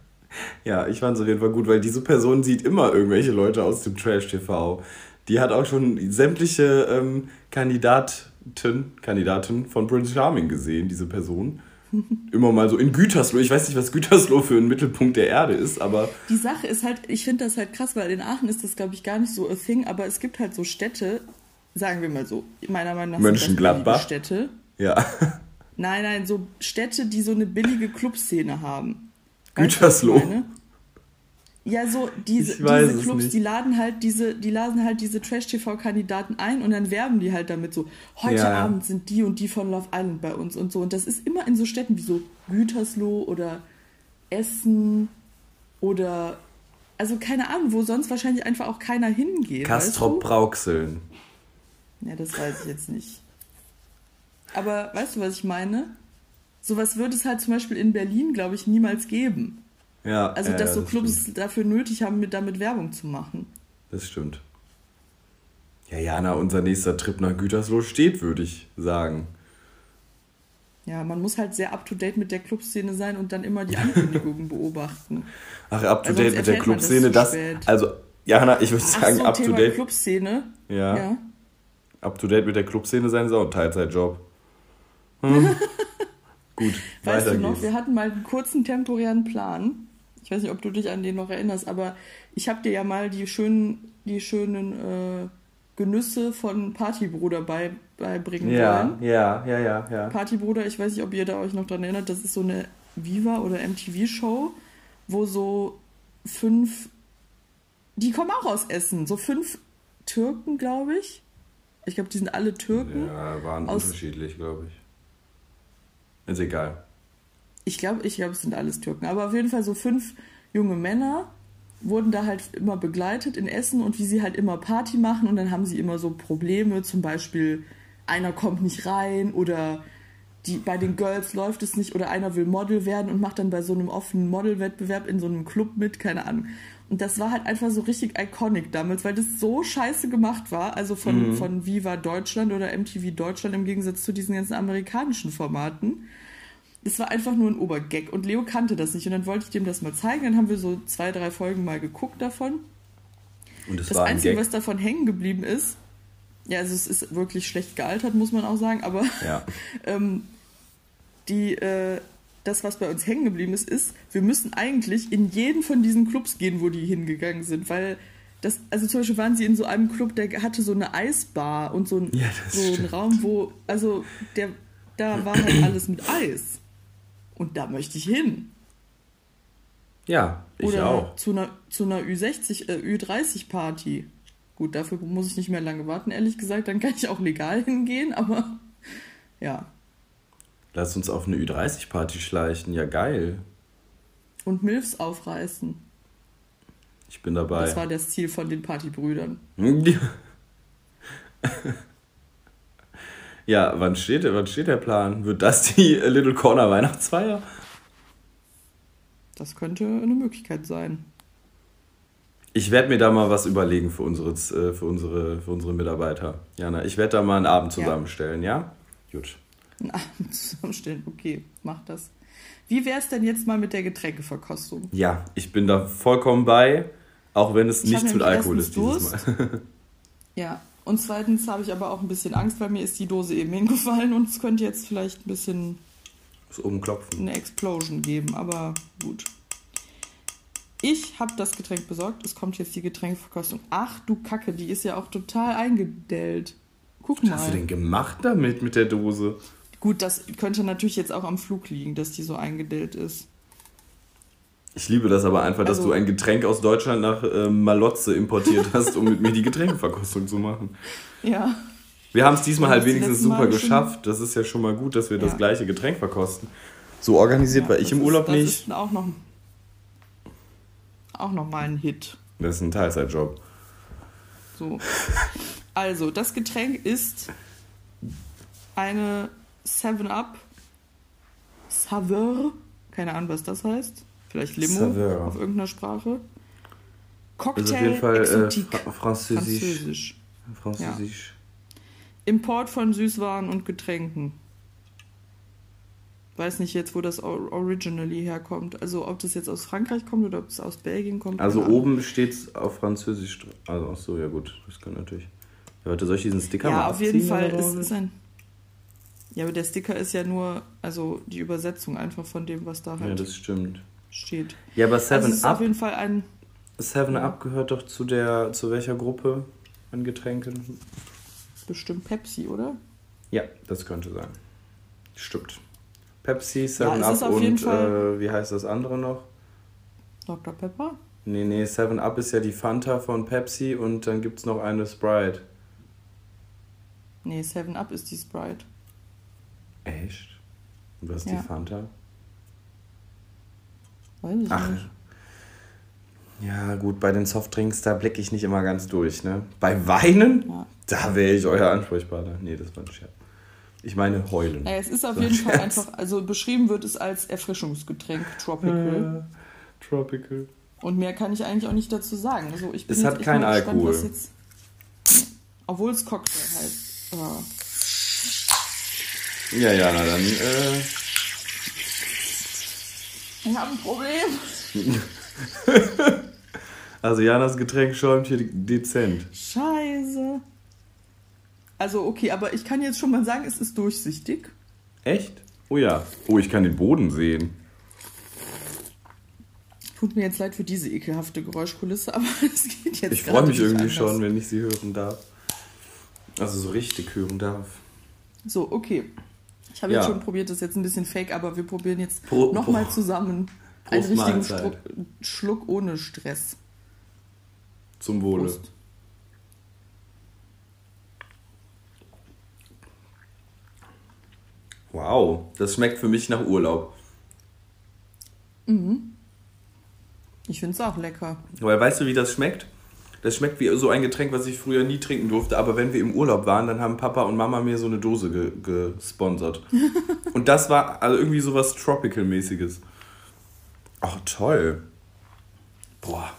Speaker 3: Ja, ich fand es auf jeden Fall gut, weil diese Person sieht immer irgendwelche Leute aus dem Trash-TV. Die hat auch schon sämtliche ähm, Kandidaten, Kandidaten von Prince Charming gesehen, diese Person. <laughs> Immer mal so in Gütersloh. Ich weiß nicht, was Gütersloh für ein Mittelpunkt der Erde ist, aber.
Speaker 2: Die Sache ist halt, ich finde das halt krass, weil in Aachen ist das, glaube ich, gar nicht so a thing, aber es gibt halt so Städte, sagen wir mal so, meiner Meinung nach
Speaker 3: Mönchengladbach.
Speaker 2: Städte.
Speaker 3: Ja.
Speaker 2: Nein, nein, so Städte, die so eine billige Clubszene haben.
Speaker 3: Gütersloh.
Speaker 2: Ja, so diese, diese Clubs, die laden halt diese, die laden halt diese Trash-TV-Kandidaten ein und dann werben die halt damit so, heute ja, Abend sind die und die von Love Island bei uns und so. Und das ist immer in so Städten wie so Gütersloh oder Essen oder also keine Ahnung, wo sonst wahrscheinlich einfach auch keiner hingeht.
Speaker 3: Kastrop Brauxeln.
Speaker 2: Ja, das weiß ich jetzt nicht. Aber weißt du, was ich meine? Sowas würde es halt zum Beispiel in Berlin, glaube ich, niemals geben. Ja. Also, dass ja, so Clubs stimmt. dafür nötig haben, mit, damit Werbung zu machen.
Speaker 3: Das stimmt. Ja, Jana, unser nächster Trip nach Gütersloh steht, würde ich sagen.
Speaker 2: Ja, man muss halt sehr up-to-date mit der Clubszene sein und dann immer die Ankündigungen beobachten. Ach, up-to-date also mit der
Speaker 3: Clubszene, das, das, also, Jana, ich würde sagen,
Speaker 2: so, up-to-date. Clubszene.
Speaker 3: Ja. ja. Up-to-date mit der Clubszene sein ist auch ein Teilzeitjob. <laughs> Hm.
Speaker 2: Gut, weißt du noch, geht's. wir hatten mal einen kurzen temporären Plan. Ich weiß nicht, ob du dich an den noch erinnerst, aber ich habe dir ja mal die schönen, die schönen äh, Genüsse von Partybruder bei, beibringen
Speaker 3: ja, wollen. Ja, ja, ja, ja.
Speaker 2: Partybruder, ich weiß nicht, ob ihr da euch noch dran erinnert, das ist so eine Viva oder MTV-Show, wo so fünf, die kommen auch aus Essen, so fünf Türken, glaube ich. Ich glaube, die sind alle Türken.
Speaker 3: Ja, waren aus, unterschiedlich, glaube ich. Ist egal.
Speaker 2: Ich glaube, ich glaube, es sind alles Türken. Aber auf jeden Fall so fünf junge Männer wurden da halt immer begleitet in Essen und wie sie halt immer Party machen und dann haben sie immer so Probleme, zum Beispiel einer kommt nicht rein oder die, bei den Girls läuft es nicht oder einer will Model werden und macht dann bei so einem offenen Modelwettbewerb in so einem Club mit, keine Ahnung. Und das war halt einfach so richtig iconic damals, weil das so scheiße gemacht war, also von, mhm. von Viva Deutschland oder MTV Deutschland im Gegensatz zu diesen ganzen amerikanischen Formaten. Das war einfach nur ein Obergag und Leo kannte das nicht und dann wollte ich dem das mal zeigen. Dann haben wir so zwei, drei Folgen mal geguckt davon. Und das, das Einzige, Gag. was davon hängen geblieben ist, ja, also es ist wirklich schlecht gealtert, muss man auch sagen, aber ja. <laughs> ähm, die, äh, das, was bei uns hängen geblieben ist, ist, wir müssen eigentlich in jeden von diesen Clubs gehen, wo die hingegangen sind, weil das, also zum Beispiel waren sie in so einem Club, der hatte so eine Eisbar und so, ein, ja, so einen Raum, wo, also der, da war halt <clears throat> alles mit Eis. Und da möchte ich hin.
Speaker 3: Ja, ich Oder auch.
Speaker 2: Zu einer, zu einer Ü60, äh, Ü30-Party. Gut, dafür muss ich nicht mehr lange warten, ehrlich gesagt. Dann kann ich auch legal <laughs> hingehen, aber ja.
Speaker 3: Lass uns auf eine Ü30-Party schleichen, ja geil.
Speaker 2: Und Milfs aufreißen.
Speaker 3: Ich bin dabei.
Speaker 2: Das war das Ziel von den Partybrüdern.
Speaker 3: ja, <laughs> wann steht, wann steht der Plan? Wird das die Little Corner Weihnachtsfeier?
Speaker 2: Das könnte eine Möglichkeit sein.
Speaker 3: Ich werde mir da mal was überlegen für unsere, äh, für unsere, für unsere Mitarbeiter. Jana, ich werde da mal einen Abend zusammenstellen, ja? ja? Gut
Speaker 2: einen Abend <laughs> zusammenstellen. Okay, mach das. Wie wäre es denn jetzt mal mit der Getränkeverkostung?
Speaker 3: Ja, ich bin da vollkommen bei, auch wenn es ich nichts mit Alkohol ist dieses Mal. <laughs>
Speaker 2: ja, und zweitens habe ich aber auch ein bisschen Angst, weil mir ist die Dose eben hingefallen und es könnte jetzt vielleicht ein bisschen
Speaker 3: das oben klopfen.
Speaker 2: eine Explosion geben, aber gut. Ich habe das Getränk besorgt. Es kommt jetzt die Getränkeverkostung. Ach du Kacke, die ist ja auch total eingedellt.
Speaker 3: Guck mal. Was hast du denn gemacht damit mit der Dose?
Speaker 2: Gut, das könnte natürlich jetzt auch am Flug liegen, dass die so eingedellt ist.
Speaker 3: Ich liebe das aber einfach, dass also, du ein Getränk aus Deutschland nach äh, Malotze importiert <laughs> hast, um mit mir die Getränkeverkostung zu machen.
Speaker 2: Ja.
Speaker 3: Wir haben es diesmal halt wenigstens super Mal geschafft. Das ist ja schon mal gut, dass wir ja. das gleiche Getränk verkosten. So organisiert ja, war ich im Urlaub
Speaker 2: ist,
Speaker 3: nicht.
Speaker 2: Das ist auch noch, auch noch mal ein Hit.
Speaker 3: Das ist ein Teilzeitjob.
Speaker 2: So. Also, das Getränk ist eine 7-Up, Saveur, keine Ahnung, was das heißt. Vielleicht Limo Saveur. auf irgendeiner Sprache. Cocktail also auf jeden Fall Exotique. Äh, Französisch. Französisch. Französisch. Ja. Import von Süßwaren und Getränken. Weiß nicht jetzt, wo das originally herkommt. Also ob das jetzt aus Frankreich kommt oder ob es aus Belgien kommt.
Speaker 3: Also oben steht es auf Französisch. Also ach so, ja gut, das kann natürlich. Ja, warte, soll ich diesen Sticker ja, mal Ja, auf jeden Fall ist es ein
Speaker 2: ja, aber der Sticker ist ja nur, also die Übersetzung einfach von dem, was da halt
Speaker 3: ja, das stimmt.
Speaker 2: Steht.
Speaker 3: Ja, aber Seven also
Speaker 2: Up. auf jeden Fall ein.
Speaker 3: Seven Up gehört doch zu der, zu welcher Gruppe an Getränken?
Speaker 2: Bestimmt Pepsi, oder?
Speaker 3: Ja, das könnte sein. Stimmt. Pepsi, Seven ja, Up und äh, wie heißt das andere noch?
Speaker 2: Dr. Pepper?
Speaker 3: Nee, nee, Seven Up ist ja die Fanta von Pepsi und dann gibt es noch eine Sprite.
Speaker 2: Nee, Seven Up ist die Sprite.
Speaker 3: Echt? Und was ist ja. die Fanta? Ach.
Speaker 2: nicht.
Speaker 3: Ja, gut, bei den Softdrinks, da blicke ich nicht immer ganz durch, ne? Bei Weinen,
Speaker 2: Ja.
Speaker 3: da wäre ich euer Ansprechpartner. Nee, das war ein Scherz. Ich meine heulen.
Speaker 2: Naja, es ist auf
Speaker 3: So
Speaker 2: jeden Fall
Speaker 3: Scherz.
Speaker 2: einfach, also beschrieben wird es als Erfrischungsgetränk, Tropical.
Speaker 3: Tropical.
Speaker 2: Und mehr kann ich eigentlich auch nicht dazu sagen. Also ich bin
Speaker 3: Es hat keinen
Speaker 2: gespannt,
Speaker 3: Alkohol.
Speaker 2: was jetzt, obwohl es Cocktail heißt. Ja.
Speaker 3: Ja, ja, na dann, äh,
Speaker 2: Ich habe ein Problem. <laughs>
Speaker 3: also Janas Getränk schäumt hier dezent.
Speaker 2: Scheiße. Also okay, aber ich kann jetzt schon mal sagen, es ist durchsichtig.
Speaker 3: Echt? Oh ja. Oh, ich kann den Boden sehen.
Speaker 2: Tut mir jetzt leid für diese ekelhafte Geräuschkulisse, <laughs> aber es geht jetzt
Speaker 3: Ich freue mich irgendwie
Speaker 2: anders.
Speaker 3: schon, wenn ich sie hören darf. Also so richtig hören darf.
Speaker 2: So, okay. Ich habe
Speaker 3: Ja.
Speaker 2: jetzt schon probiert, das ist jetzt ein bisschen fake, aber wir probieren jetzt
Speaker 3: Pro-
Speaker 2: nochmal zusammen einen richtigen
Speaker 3: Mahlzeit.
Speaker 2: Schluck, ohne Stress.
Speaker 3: Zum Wohle.
Speaker 2: Prost.
Speaker 3: Wow, das schmeckt für mich nach Urlaub.
Speaker 2: Ich finde es auch lecker.
Speaker 3: Weil weißt du, wie das schmeckt? Das schmeckt wie so ein Getränk, was ich früher nie trinken durfte, aber wenn wir im Urlaub waren, dann haben Papa und Mama mir so eine Dose ge gesponsert. <laughs> und das war also irgendwie sowas Tropical-mäßiges. Ach, toll. Boah.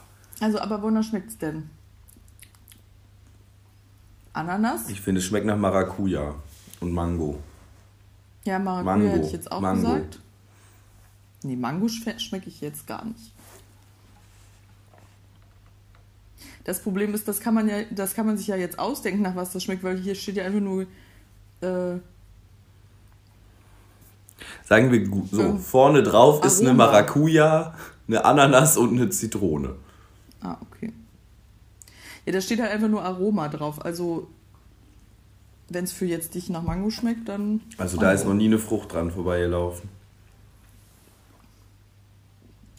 Speaker 2: Also, aber wonach schmeckt es denn? Ananas?
Speaker 3: Ich finde, es schmeckt nach Maracuja und Mango.
Speaker 2: Ja, Maracuja
Speaker 3: Mango.
Speaker 2: hätte ich jetzt auch
Speaker 3: Mango.
Speaker 2: gesagt. Nee, Mango schme- schmecke ich jetzt gar nicht. Das Problem ist, das kann man ja, das kann man sich ja jetzt ausdenken, nach was das schmeckt, weil hier steht ja einfach nur äh,
Speaker 3: Sagen wir so,
Speaker 2: Ähm,
Speaker 3: vorne drauf ist eine. Maracuja, eine Ananas und eine Zitrone.
Speaker 2: Ah, okay. Ja, da steht halt einfach nur Aroma drauf. Also, wenn es für jetzt dich nach Mango schmeckt, dann.
Speaker 3: Also da ist noch nie eine Frucht dran vorbeigelaufen.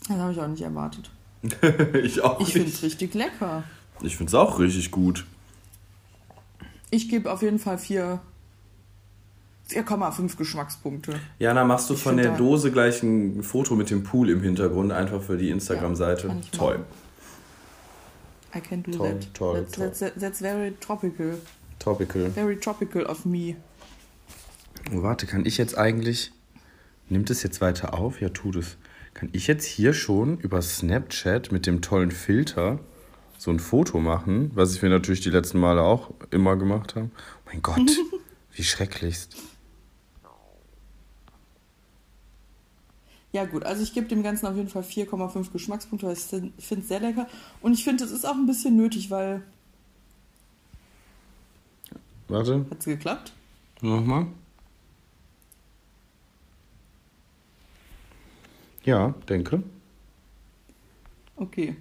Speaker 2: Das habe ich auch nicht erwartet. <laughs>
Speaker 3: ich auch
Speaker 2: Ich finde es
Speaker 3: nicht.
Speaker 2: richtig lecker.
Speaker 3: Ich finde es auch richtig gut.
Speaker 2: Ich gebe auf jeden Fall vier 4,5 Geschmackspunkte.
Speaker 3: Jana, machst du
Speaker 2: Ich
Speaker 3: von der Dose gleich ein Foto mit dem Pool im Hintergrund, einfach für die Instagram-Seite?
Speaker 2: Ja,
Speaker 3: Toll.
Speaker 2: machen. I can do
Speaker 3: Toll,
Speaker 2: that.
Speaker 3: toll,
Speaker 2: that's,
Speaker 3: toll.
Speaker 2: That's, that's very tropical.
Speaker 3: Topical.
Speaker 2: Very tropical of me.
Speaker 3: Oh, warte, kann ich jetzt eigentlich. Nimmt es jetzt weiter auf? Ja, tut es. Kann ich jetzt hier schon über Snapchat mit dem tollen Filter so ein Foto machen, was wir natürlich die letzten Male auch immer gemacht haben? Oh mein Gott, <laughs> wie schrecklichst.
Speaker 2: Ja gut, also ich gebe dem Ganzen auf jeden Fall 4,5 Geschmackspunkte, weil ich finde es sehr lecker. Und ich finde, es ist auch ein bisschen nötig, weil...
Speaker 3: Warte,
Speaker 2: Hat es geklappt?
Speaker 3: nochmal. Ja, denke.
Speaker 2: Okay.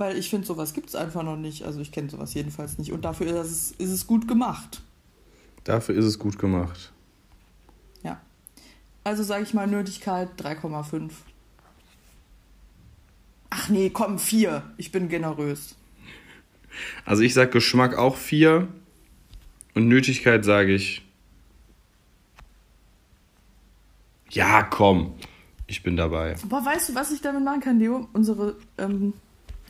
Speaker 2: Weil ich finde, sowas gibt es einfach noch nicht. Also ich kenne sowas jedenfalls nicht. Und dafür ist es, ist es gut gemacht.
Speaker 3: Dafür ist es gut gemacht.
Speaker 2: Ja. Also sage ich mal Nötigkeit 3,5. Ach nee, komm, 4. Ich bin generös.
Speaker 3: Also ich sag Geschmack auch 4 und Nötigkeit sage ich. Ja, komm. Ich bin dabei.
Speaker 2: Aber weißt du, was ich damit machen kann, Leo? Unsere ähm,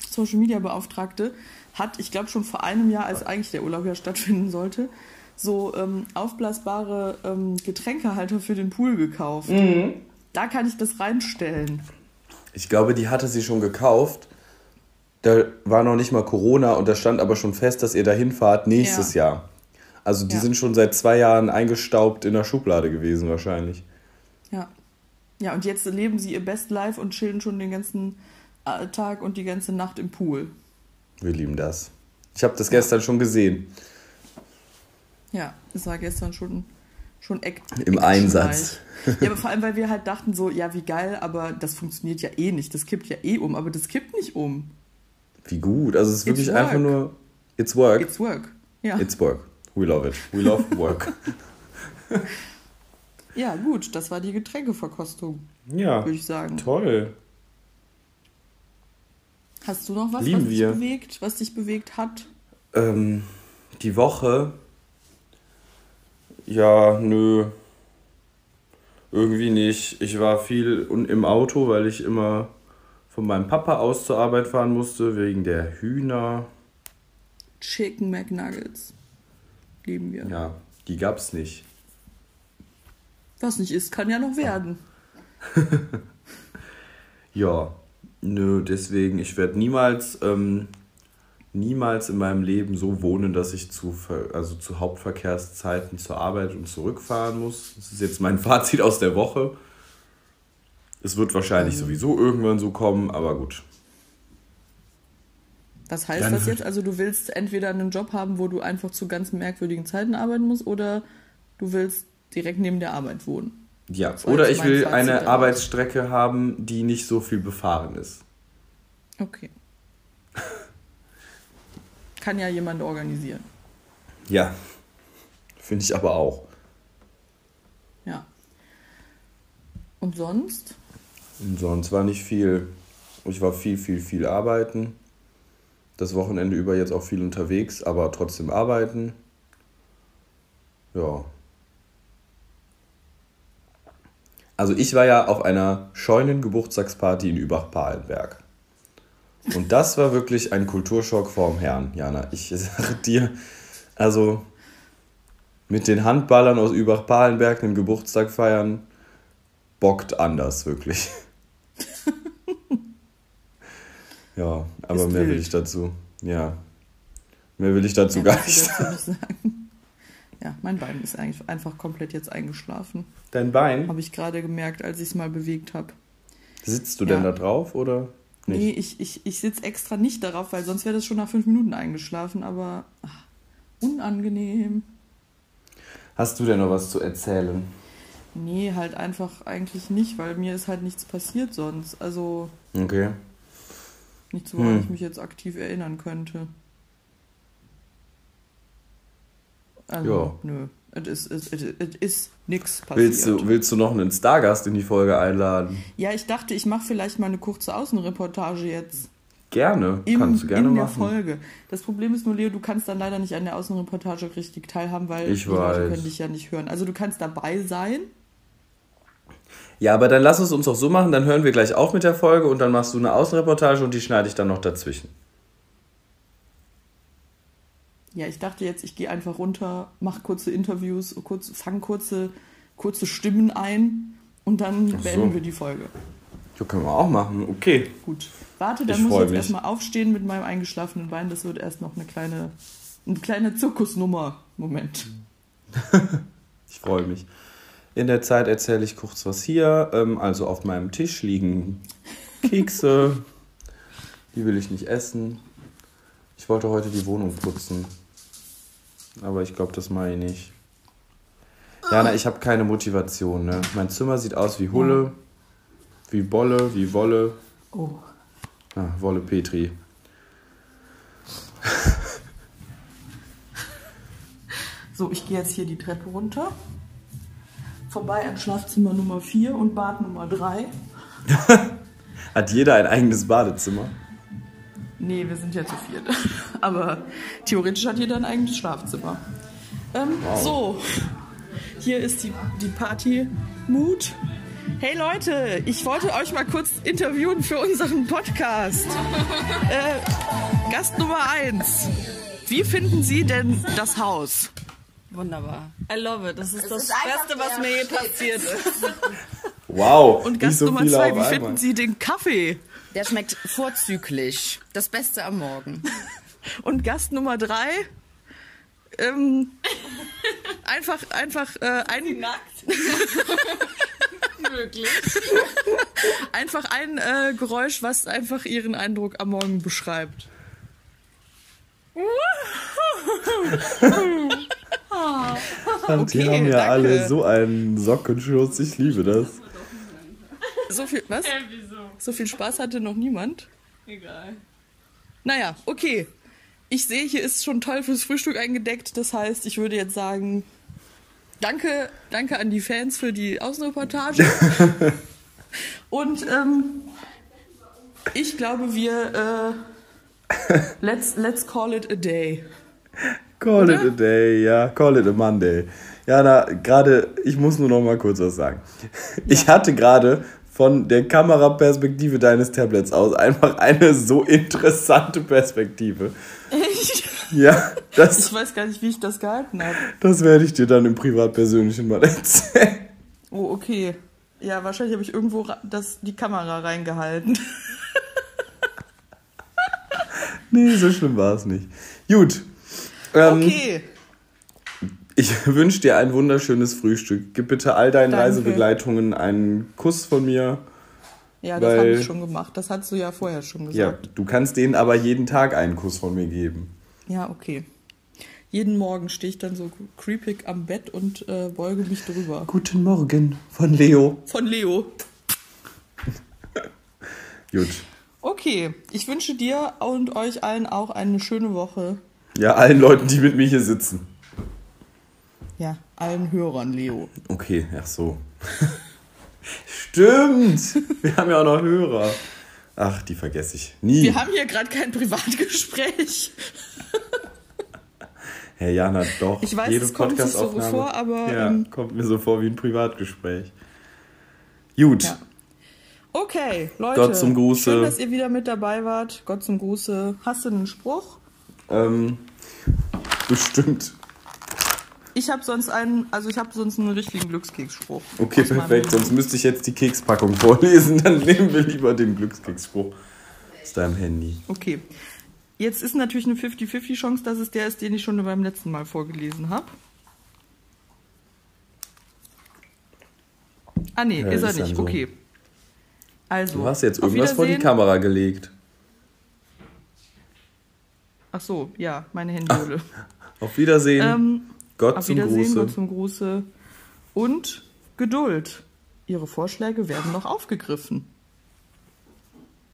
Speaker 2: Social Media Beauftragte hat, ich glaube schon vor einem Jahr, als eigentlich der Urlaub ja stattfinden sollte, so ähm, aufblasbare ähm, Getränkehalter für den Pool gekauft. Da kann ich das reinstellen.
Speaker 3: Ich glaube, die hatte sie schon gekauft. Da war noch nicht mal Corona und da stand aber schon fest, dass ihr dahin fahrt nächstes Jahr. Also die
Speaker 2: Ja.
Speaker 3: sind schon seit zwei Jahren eingestaubt in der Schublade gewesen wahrscheinlich.
Speaker 2: Ja. Ja, und jetzt leben sie ihr Best Life und chillen schon den ganzen Tag und die ganze Nacht im Pool.
Speaker 3: Wir lieben das. Ich habe das gestern schon gesehen.
Speaker 2: Ja, es war gestern schon, schon Act
Speaker 3: Im. Einsatz.
Speaker 2: Ja, aber vor allem, weil wir halt dachten so, ja, wie geil, aber das funktioniert ja eh nicht. Das kippt ja eh um, aber das kippt nicht um.
Speaker 3: Wie gut. Also es ist
Speaker 2: It's
Speaker 3: wirklich einfach nur. It's work.
Speaker 2: It's work. Ja,
Speaker 3: It's work. We love it. We love work. <laughs>
Speaker 2: ja gut, das war die Getränkeverkostung,
Speaker 3: ja.
Speaker 2: würde ich sagen.
Speaker 3: Toll.
Speaker 2: Hast du noch was,
Speaker 3: Lieben
Speaker 2: was dich
Speaker 3: wir.
Speaker 2: bewegt, was dich bewegt hat?
Speaker 3: Ähm, die Woche. Ja, nö. Irgendwie nicht. Ich war viel im Auto, weil ich immer von meinem Papa aus zur Arbeit fahren musste, wegen der Hühner.
Speaker 2: Chicken McNuggets. Lieben wir.
Speaker 3: Ja, die gab's nicht.
Speaker 2: Was nicht ist, kann ja noch werden. <laughs>
Speaker 3: Ja, nö, deswegen, ich werde niemals, ähm, niemals in meinem Leben so wohnen, dass ich zu, also zu Hauptverkehrszeiten zur Arbeit und zurückfahren muss. Das ist jetzt mein <laughs> Fazit aus der Woche. Es wird wahrscheinlich sowieso irgendwann so kommen, aber gut.
Speaker 2: Was heißt
Speaker 3: Dann
Speaker 2: das jetzt? Also du willst entweder einen Job haben, wo du einfach zu ganz merkwürdigen Zeiten arbeiten musst, oder du willst direkt neben der Arbeit wohnen.
Speaker 3: Ja,
Speaker 2: war
Speaker 3: oder ich will eine. Arbeitsstrecke haben, die nicht so viel befahren ist.
Speaker 2: Okay. <laughs> Kann ja jemand organisieren.
Speaker 3: Ja, finde ich aber auch.
Speaker 2: Ja. Und sonst?
Speaker 3: Und sonst war nicht viel. Ich war viel, viel, viel arbeiten. Das Wochenende über jetzt auch viel unterwegs, aber trotzdem arbeiten. Ja. Also ich war ja auf einer Scheunen-Geburtstagsparty in Übach-Palenberg. Und das war wirklich ein Kulturschock vorm Herrn, Jana. Ich sage dir, also mit den Handballern aus Übach-Palenberg einen Geburtstag feiern, bockt anders, wirklich. <laughs> ja, aber
Speaker 2: Ist
Speaker 3: mehr will
Speaker 2: wild.
Speaker 3: ich dazu. Ja. Mehr will ich dazu
Speaker 2: Ja,
Speaker 3: gar
Speaker 2: dazu nicht sagen. Ja, mein Bein ist eigentlich einfach komplett jetzt eingeschlafen.
Speaker 3: Dein Bein?
Speaker 2: Habe ich gerade gemerkt, als ich es mal bewegt habe.
Speaker 3: Sitzt du denn
Speaker 2: Ja.
Speaker 3: da drauf oder nicht?
Speaker 2: Nee, ich, ich, ich sitze extra nicht darauf, weil sonst wäre das schon nach fünf Minuten eingeschlafen, aber ach, unangenehm.
Speaker 3: Hast du denn noch was zu erzählen?
Speaker 2: Nee, halt einfach eigentlich nicht, weil mir ist halt nichts passiert sonst. Also
Speaker 3: Okay.
Speaker 2: nichts, woran
Speaker 3: Hm.
Speaker 2: ich mich jetzt aktiv erinnern könnte. Also,
Speaker 3: Ja.
Speaker 2: nö. Es ist, ist nix passiert.
Speaker 3: Willst du, willst du noch einen Stargast in die Folge einladen?
Speaker 2: Ja, ich dachte, ich mache vielleicht mal eine kurze Außenreportage jetzt.
Speaker 3: Gerne.
Speaker 2: Im,
Speaker 3: Kannst du gerne
Speaker 2: in der
Speaker 3: machen.
Speaker 2: Folge. Das Problem ist nur, Leo, du kannst dann leider nicht an der Außenreportage richtig teilhaben, weil
Speaker 3: Ich
Speaker 2: die Leute
Speaker 3: weiß.
Speaker 2: können dich ja nicht hören. Also du kannst dabei sein.
Speaker 3: Ja, aber dann lass es uns doch so machen, dann hören wir gleich auf mit der Folge und dann machst du eine Außenreportage und die schneide ich dann noch dazwischen.
Speaker 2: Ja, ich dachte jetzt, ich gehe einfach runter, mache kurze Interviews, kurz, fang kurze, kurze Stimmen ein und dann
Speaker 3: Ach so.
Speaker 2: beenden wir die Folge.
Speaker 3: Ja, können wir auch machen. Okay.
Speaker 2: Gut. Warte, dann
Speaker 3: Ich
Speaker 2: muss ich jetzt
Speaker 3: mich.
Speaker 2: erstmal aufstehen mit meinem eingeschlafenen Bein. Das wird erst noch eine kleine, eine kleine Zirkusnummer. Moment. <laughs>
Speaker 3: Ich freue mich. In der Zeit erzähle ich kurz was hier. Ähm, also auf meinem Tisch liegen Kekse. <laughs> Die will ich nicht essen. Ich wollte heute die Wohnung putzen. Aber ich glaube, das mache ich nicht. Jana, ich habe keine Motivation. Ne? Mein Zimmer sieht aus wie Hulle, wie Bolle, wie Wolle.
Speaker 2: Oh.
Speaker 3: Ah, Wolle Petri. <laughs>
Speaker 2: So, ich gehe jetzt hier die Treppe runter. Vorbei an Schlafzimmer Nummer 4 und Bad Nummer 3. <laughs>
Speaker 3: Hat jeder ein eigenes Badezimmer?
Speaker 2: Nee, wir sind ja zu viert. <laughs> Aber theoretisch hat jeder ein eigenes Schlafzimmer. Ähm, So, hier ist die, die Party-Mood. Hey Leute, ich wollte euch mal kurz interviewen für unseren Podcast. <laughs> äh, Gast Nummer 1. Wie finden Sie denn das Haus?
Speaker 4: Wunderbar. I love it. Das ist das
Speaker 5: ist
Speaker 4: Beste, was mir je passiert <laughs> ist.
Speaker 3: Wow.
Speaker 2: Und Gast
Speaker 3: so
Speaker 2: Nummer
Speaker 3: viele
Speaker 2: 2,
Speaker 3: auf
Speaker 2: wie finden Sie den Kaffee?
Speaker 4: Der schmeckt vorzüglich. Das Beste am Morgen.
Speaker 2: Und Gast Nummer 3, ähm, einfach, einfach, äh, ein,
Speaker 4: Nackt. <laughs> Möglich.
Speaker 2: einfach ein äh, Geräusch, was einfach Ihren Eindruck am Morgen beschreibt. <laughs>
Speaker 3: Und die
Speaker 2: Okay,
Speaker 3: haben ja
Speaker 2: danke.
Speaker 3: alle so einen Sockenschutz. Ich liebe das.
Speaker 2: So viel, was?
Speaker 4: wieso?
Speaker 2: So viel Spaß hatte noch niemand?
Speaker 4: Egal.
Speaker 2: Naja, okay. Ich sehe, hier ist schon toll fürs Frühstück eingedeckt. Das heißt, ich würde jetzt sagen, danke, danke an die Fans für die Außenreportage. <laughs> Und ähm, ich glaube, wir äh, let's, let's call it a day.
Speaker 3: Call
Speaker 2: Oder?
Speaker 3: it a day, ja. Call it a Monday. Jana, gerade, ich muss nur noch mal kurz was sagen. Ich hatte gerade von der Kameraperspektive deines Tablets aus einfach eine so interessante Perspektive.
Speaker 2: Echt?
Speaker 3: Ja, das,
Speaker 2: Ich weiß gar nicht, wie ich das gehalten habe.
Speaker 3: das werde ich dir dann im Privatpersönlichen mal <laughs> erzählen.
Speaker 2: Oh, okay. Ja, wahrscheinlich habe ich irgendwo das, die Kamera reingehalten.
Speaker 3: Nee, so schlimm war es nicht. Gut. Ähm,
Speaker 2: Okay.
Speaker 3: Ich <laughs> wünsche dir ein wunderschönes Frühstück. Gib bitte all deinen
Speaker 2: Danke.
Speaker 3: Reisebegleitungen einen Kuss von mir.
Speaker 2: Ja, das habe ich schon gemacht. Das hast du ja vorher schon
Speaker 3: Ja,
Speaker 2: gesagt.
Speaker 3: du kannst denen aber jeden Tag einen Kuss von mir geben.
Speaker 2: Ja, okay. Jeden Morgen stehe ich dann so creepig am Bett und äh, beuge mich drüber.
Speaker 3: Guten Morgen von Leo.
Speaker 2: Von Leo. <laughs>
Speaker 3: Gut.
Speaker 2: Okay, ich wünsche dir und euch allen auch eine schöne Woche.
Speaker 3: Ja, allen Leuten, die mit mir hier sitzen.
Speaker 2: Ja, allen Hörern, Leo.
Speaker 3: Okay, ach so. <laughs> Stimmt. Wir haben ja auch noch Hörer. Ach, die vergesse ich nie.
Speaker 2: Wir haben hier gerade kein Privatgespräch.
Speaker 3: Herr Jana, doch.
Speaker 2: Ich weiß,
Speaker 3: Jede
Speaker 2: es kommt sich so vor, aber,
Speaker 3: Ja,
Speaker 2: ähm,
Speaker 3: kommt mir so vor wie ein Privatgespräch. Gut.
Speaker 2: Ja. Okay, Leute.
Speaker 3: Gott zum Gruße.
Speaker 2: Schön, dass ihr wieder mit dabei wart. Gott zum Gruße. Hast du einen Spruch?
Speaker 3: Ähm, bestimmt.
Speaker 2: Ich habe sonst einen, also ich habe sonst einen richtigen Glückskeksspruch.
Speaker 3: Okay, perfekt. Sonst müsste ich jetzt die Kekspackung vorlesen. Dann nehmen wir lieber den Glückskeksspruch aus deinem Handy.
Speaker 2: Okay. Jetzt ist natürlich eine 50-50 Chance, dass es der ist, den ich schon beim letzten Mal vorgelesen habe. Ah nee,
Speaker 3: Ja,
Speaker 2: ist er
Speaker 3: ist
Speaker 2: nicht.
Speaker 3: so.
Speaker 2: Okay. Also.
Speaker 3: Du hast jetzt irgendwas vor die. Kamera gelegt.
Speaker 2: Ach so, ja, meine <laughs> Handyhülle.
Speaker 3: Auf Wiedersehen.
Speaker 2: ähm,
Speaker 3: Gott
Speaker 2: auf
Speaker 3: zum
Speaker 2: Wiedersehen,
Speaker 3: Gruße.
Speaker 2: Gott zum Gruße. Und Geduld. Ihre Vorschläge werden noch aufgegriffen.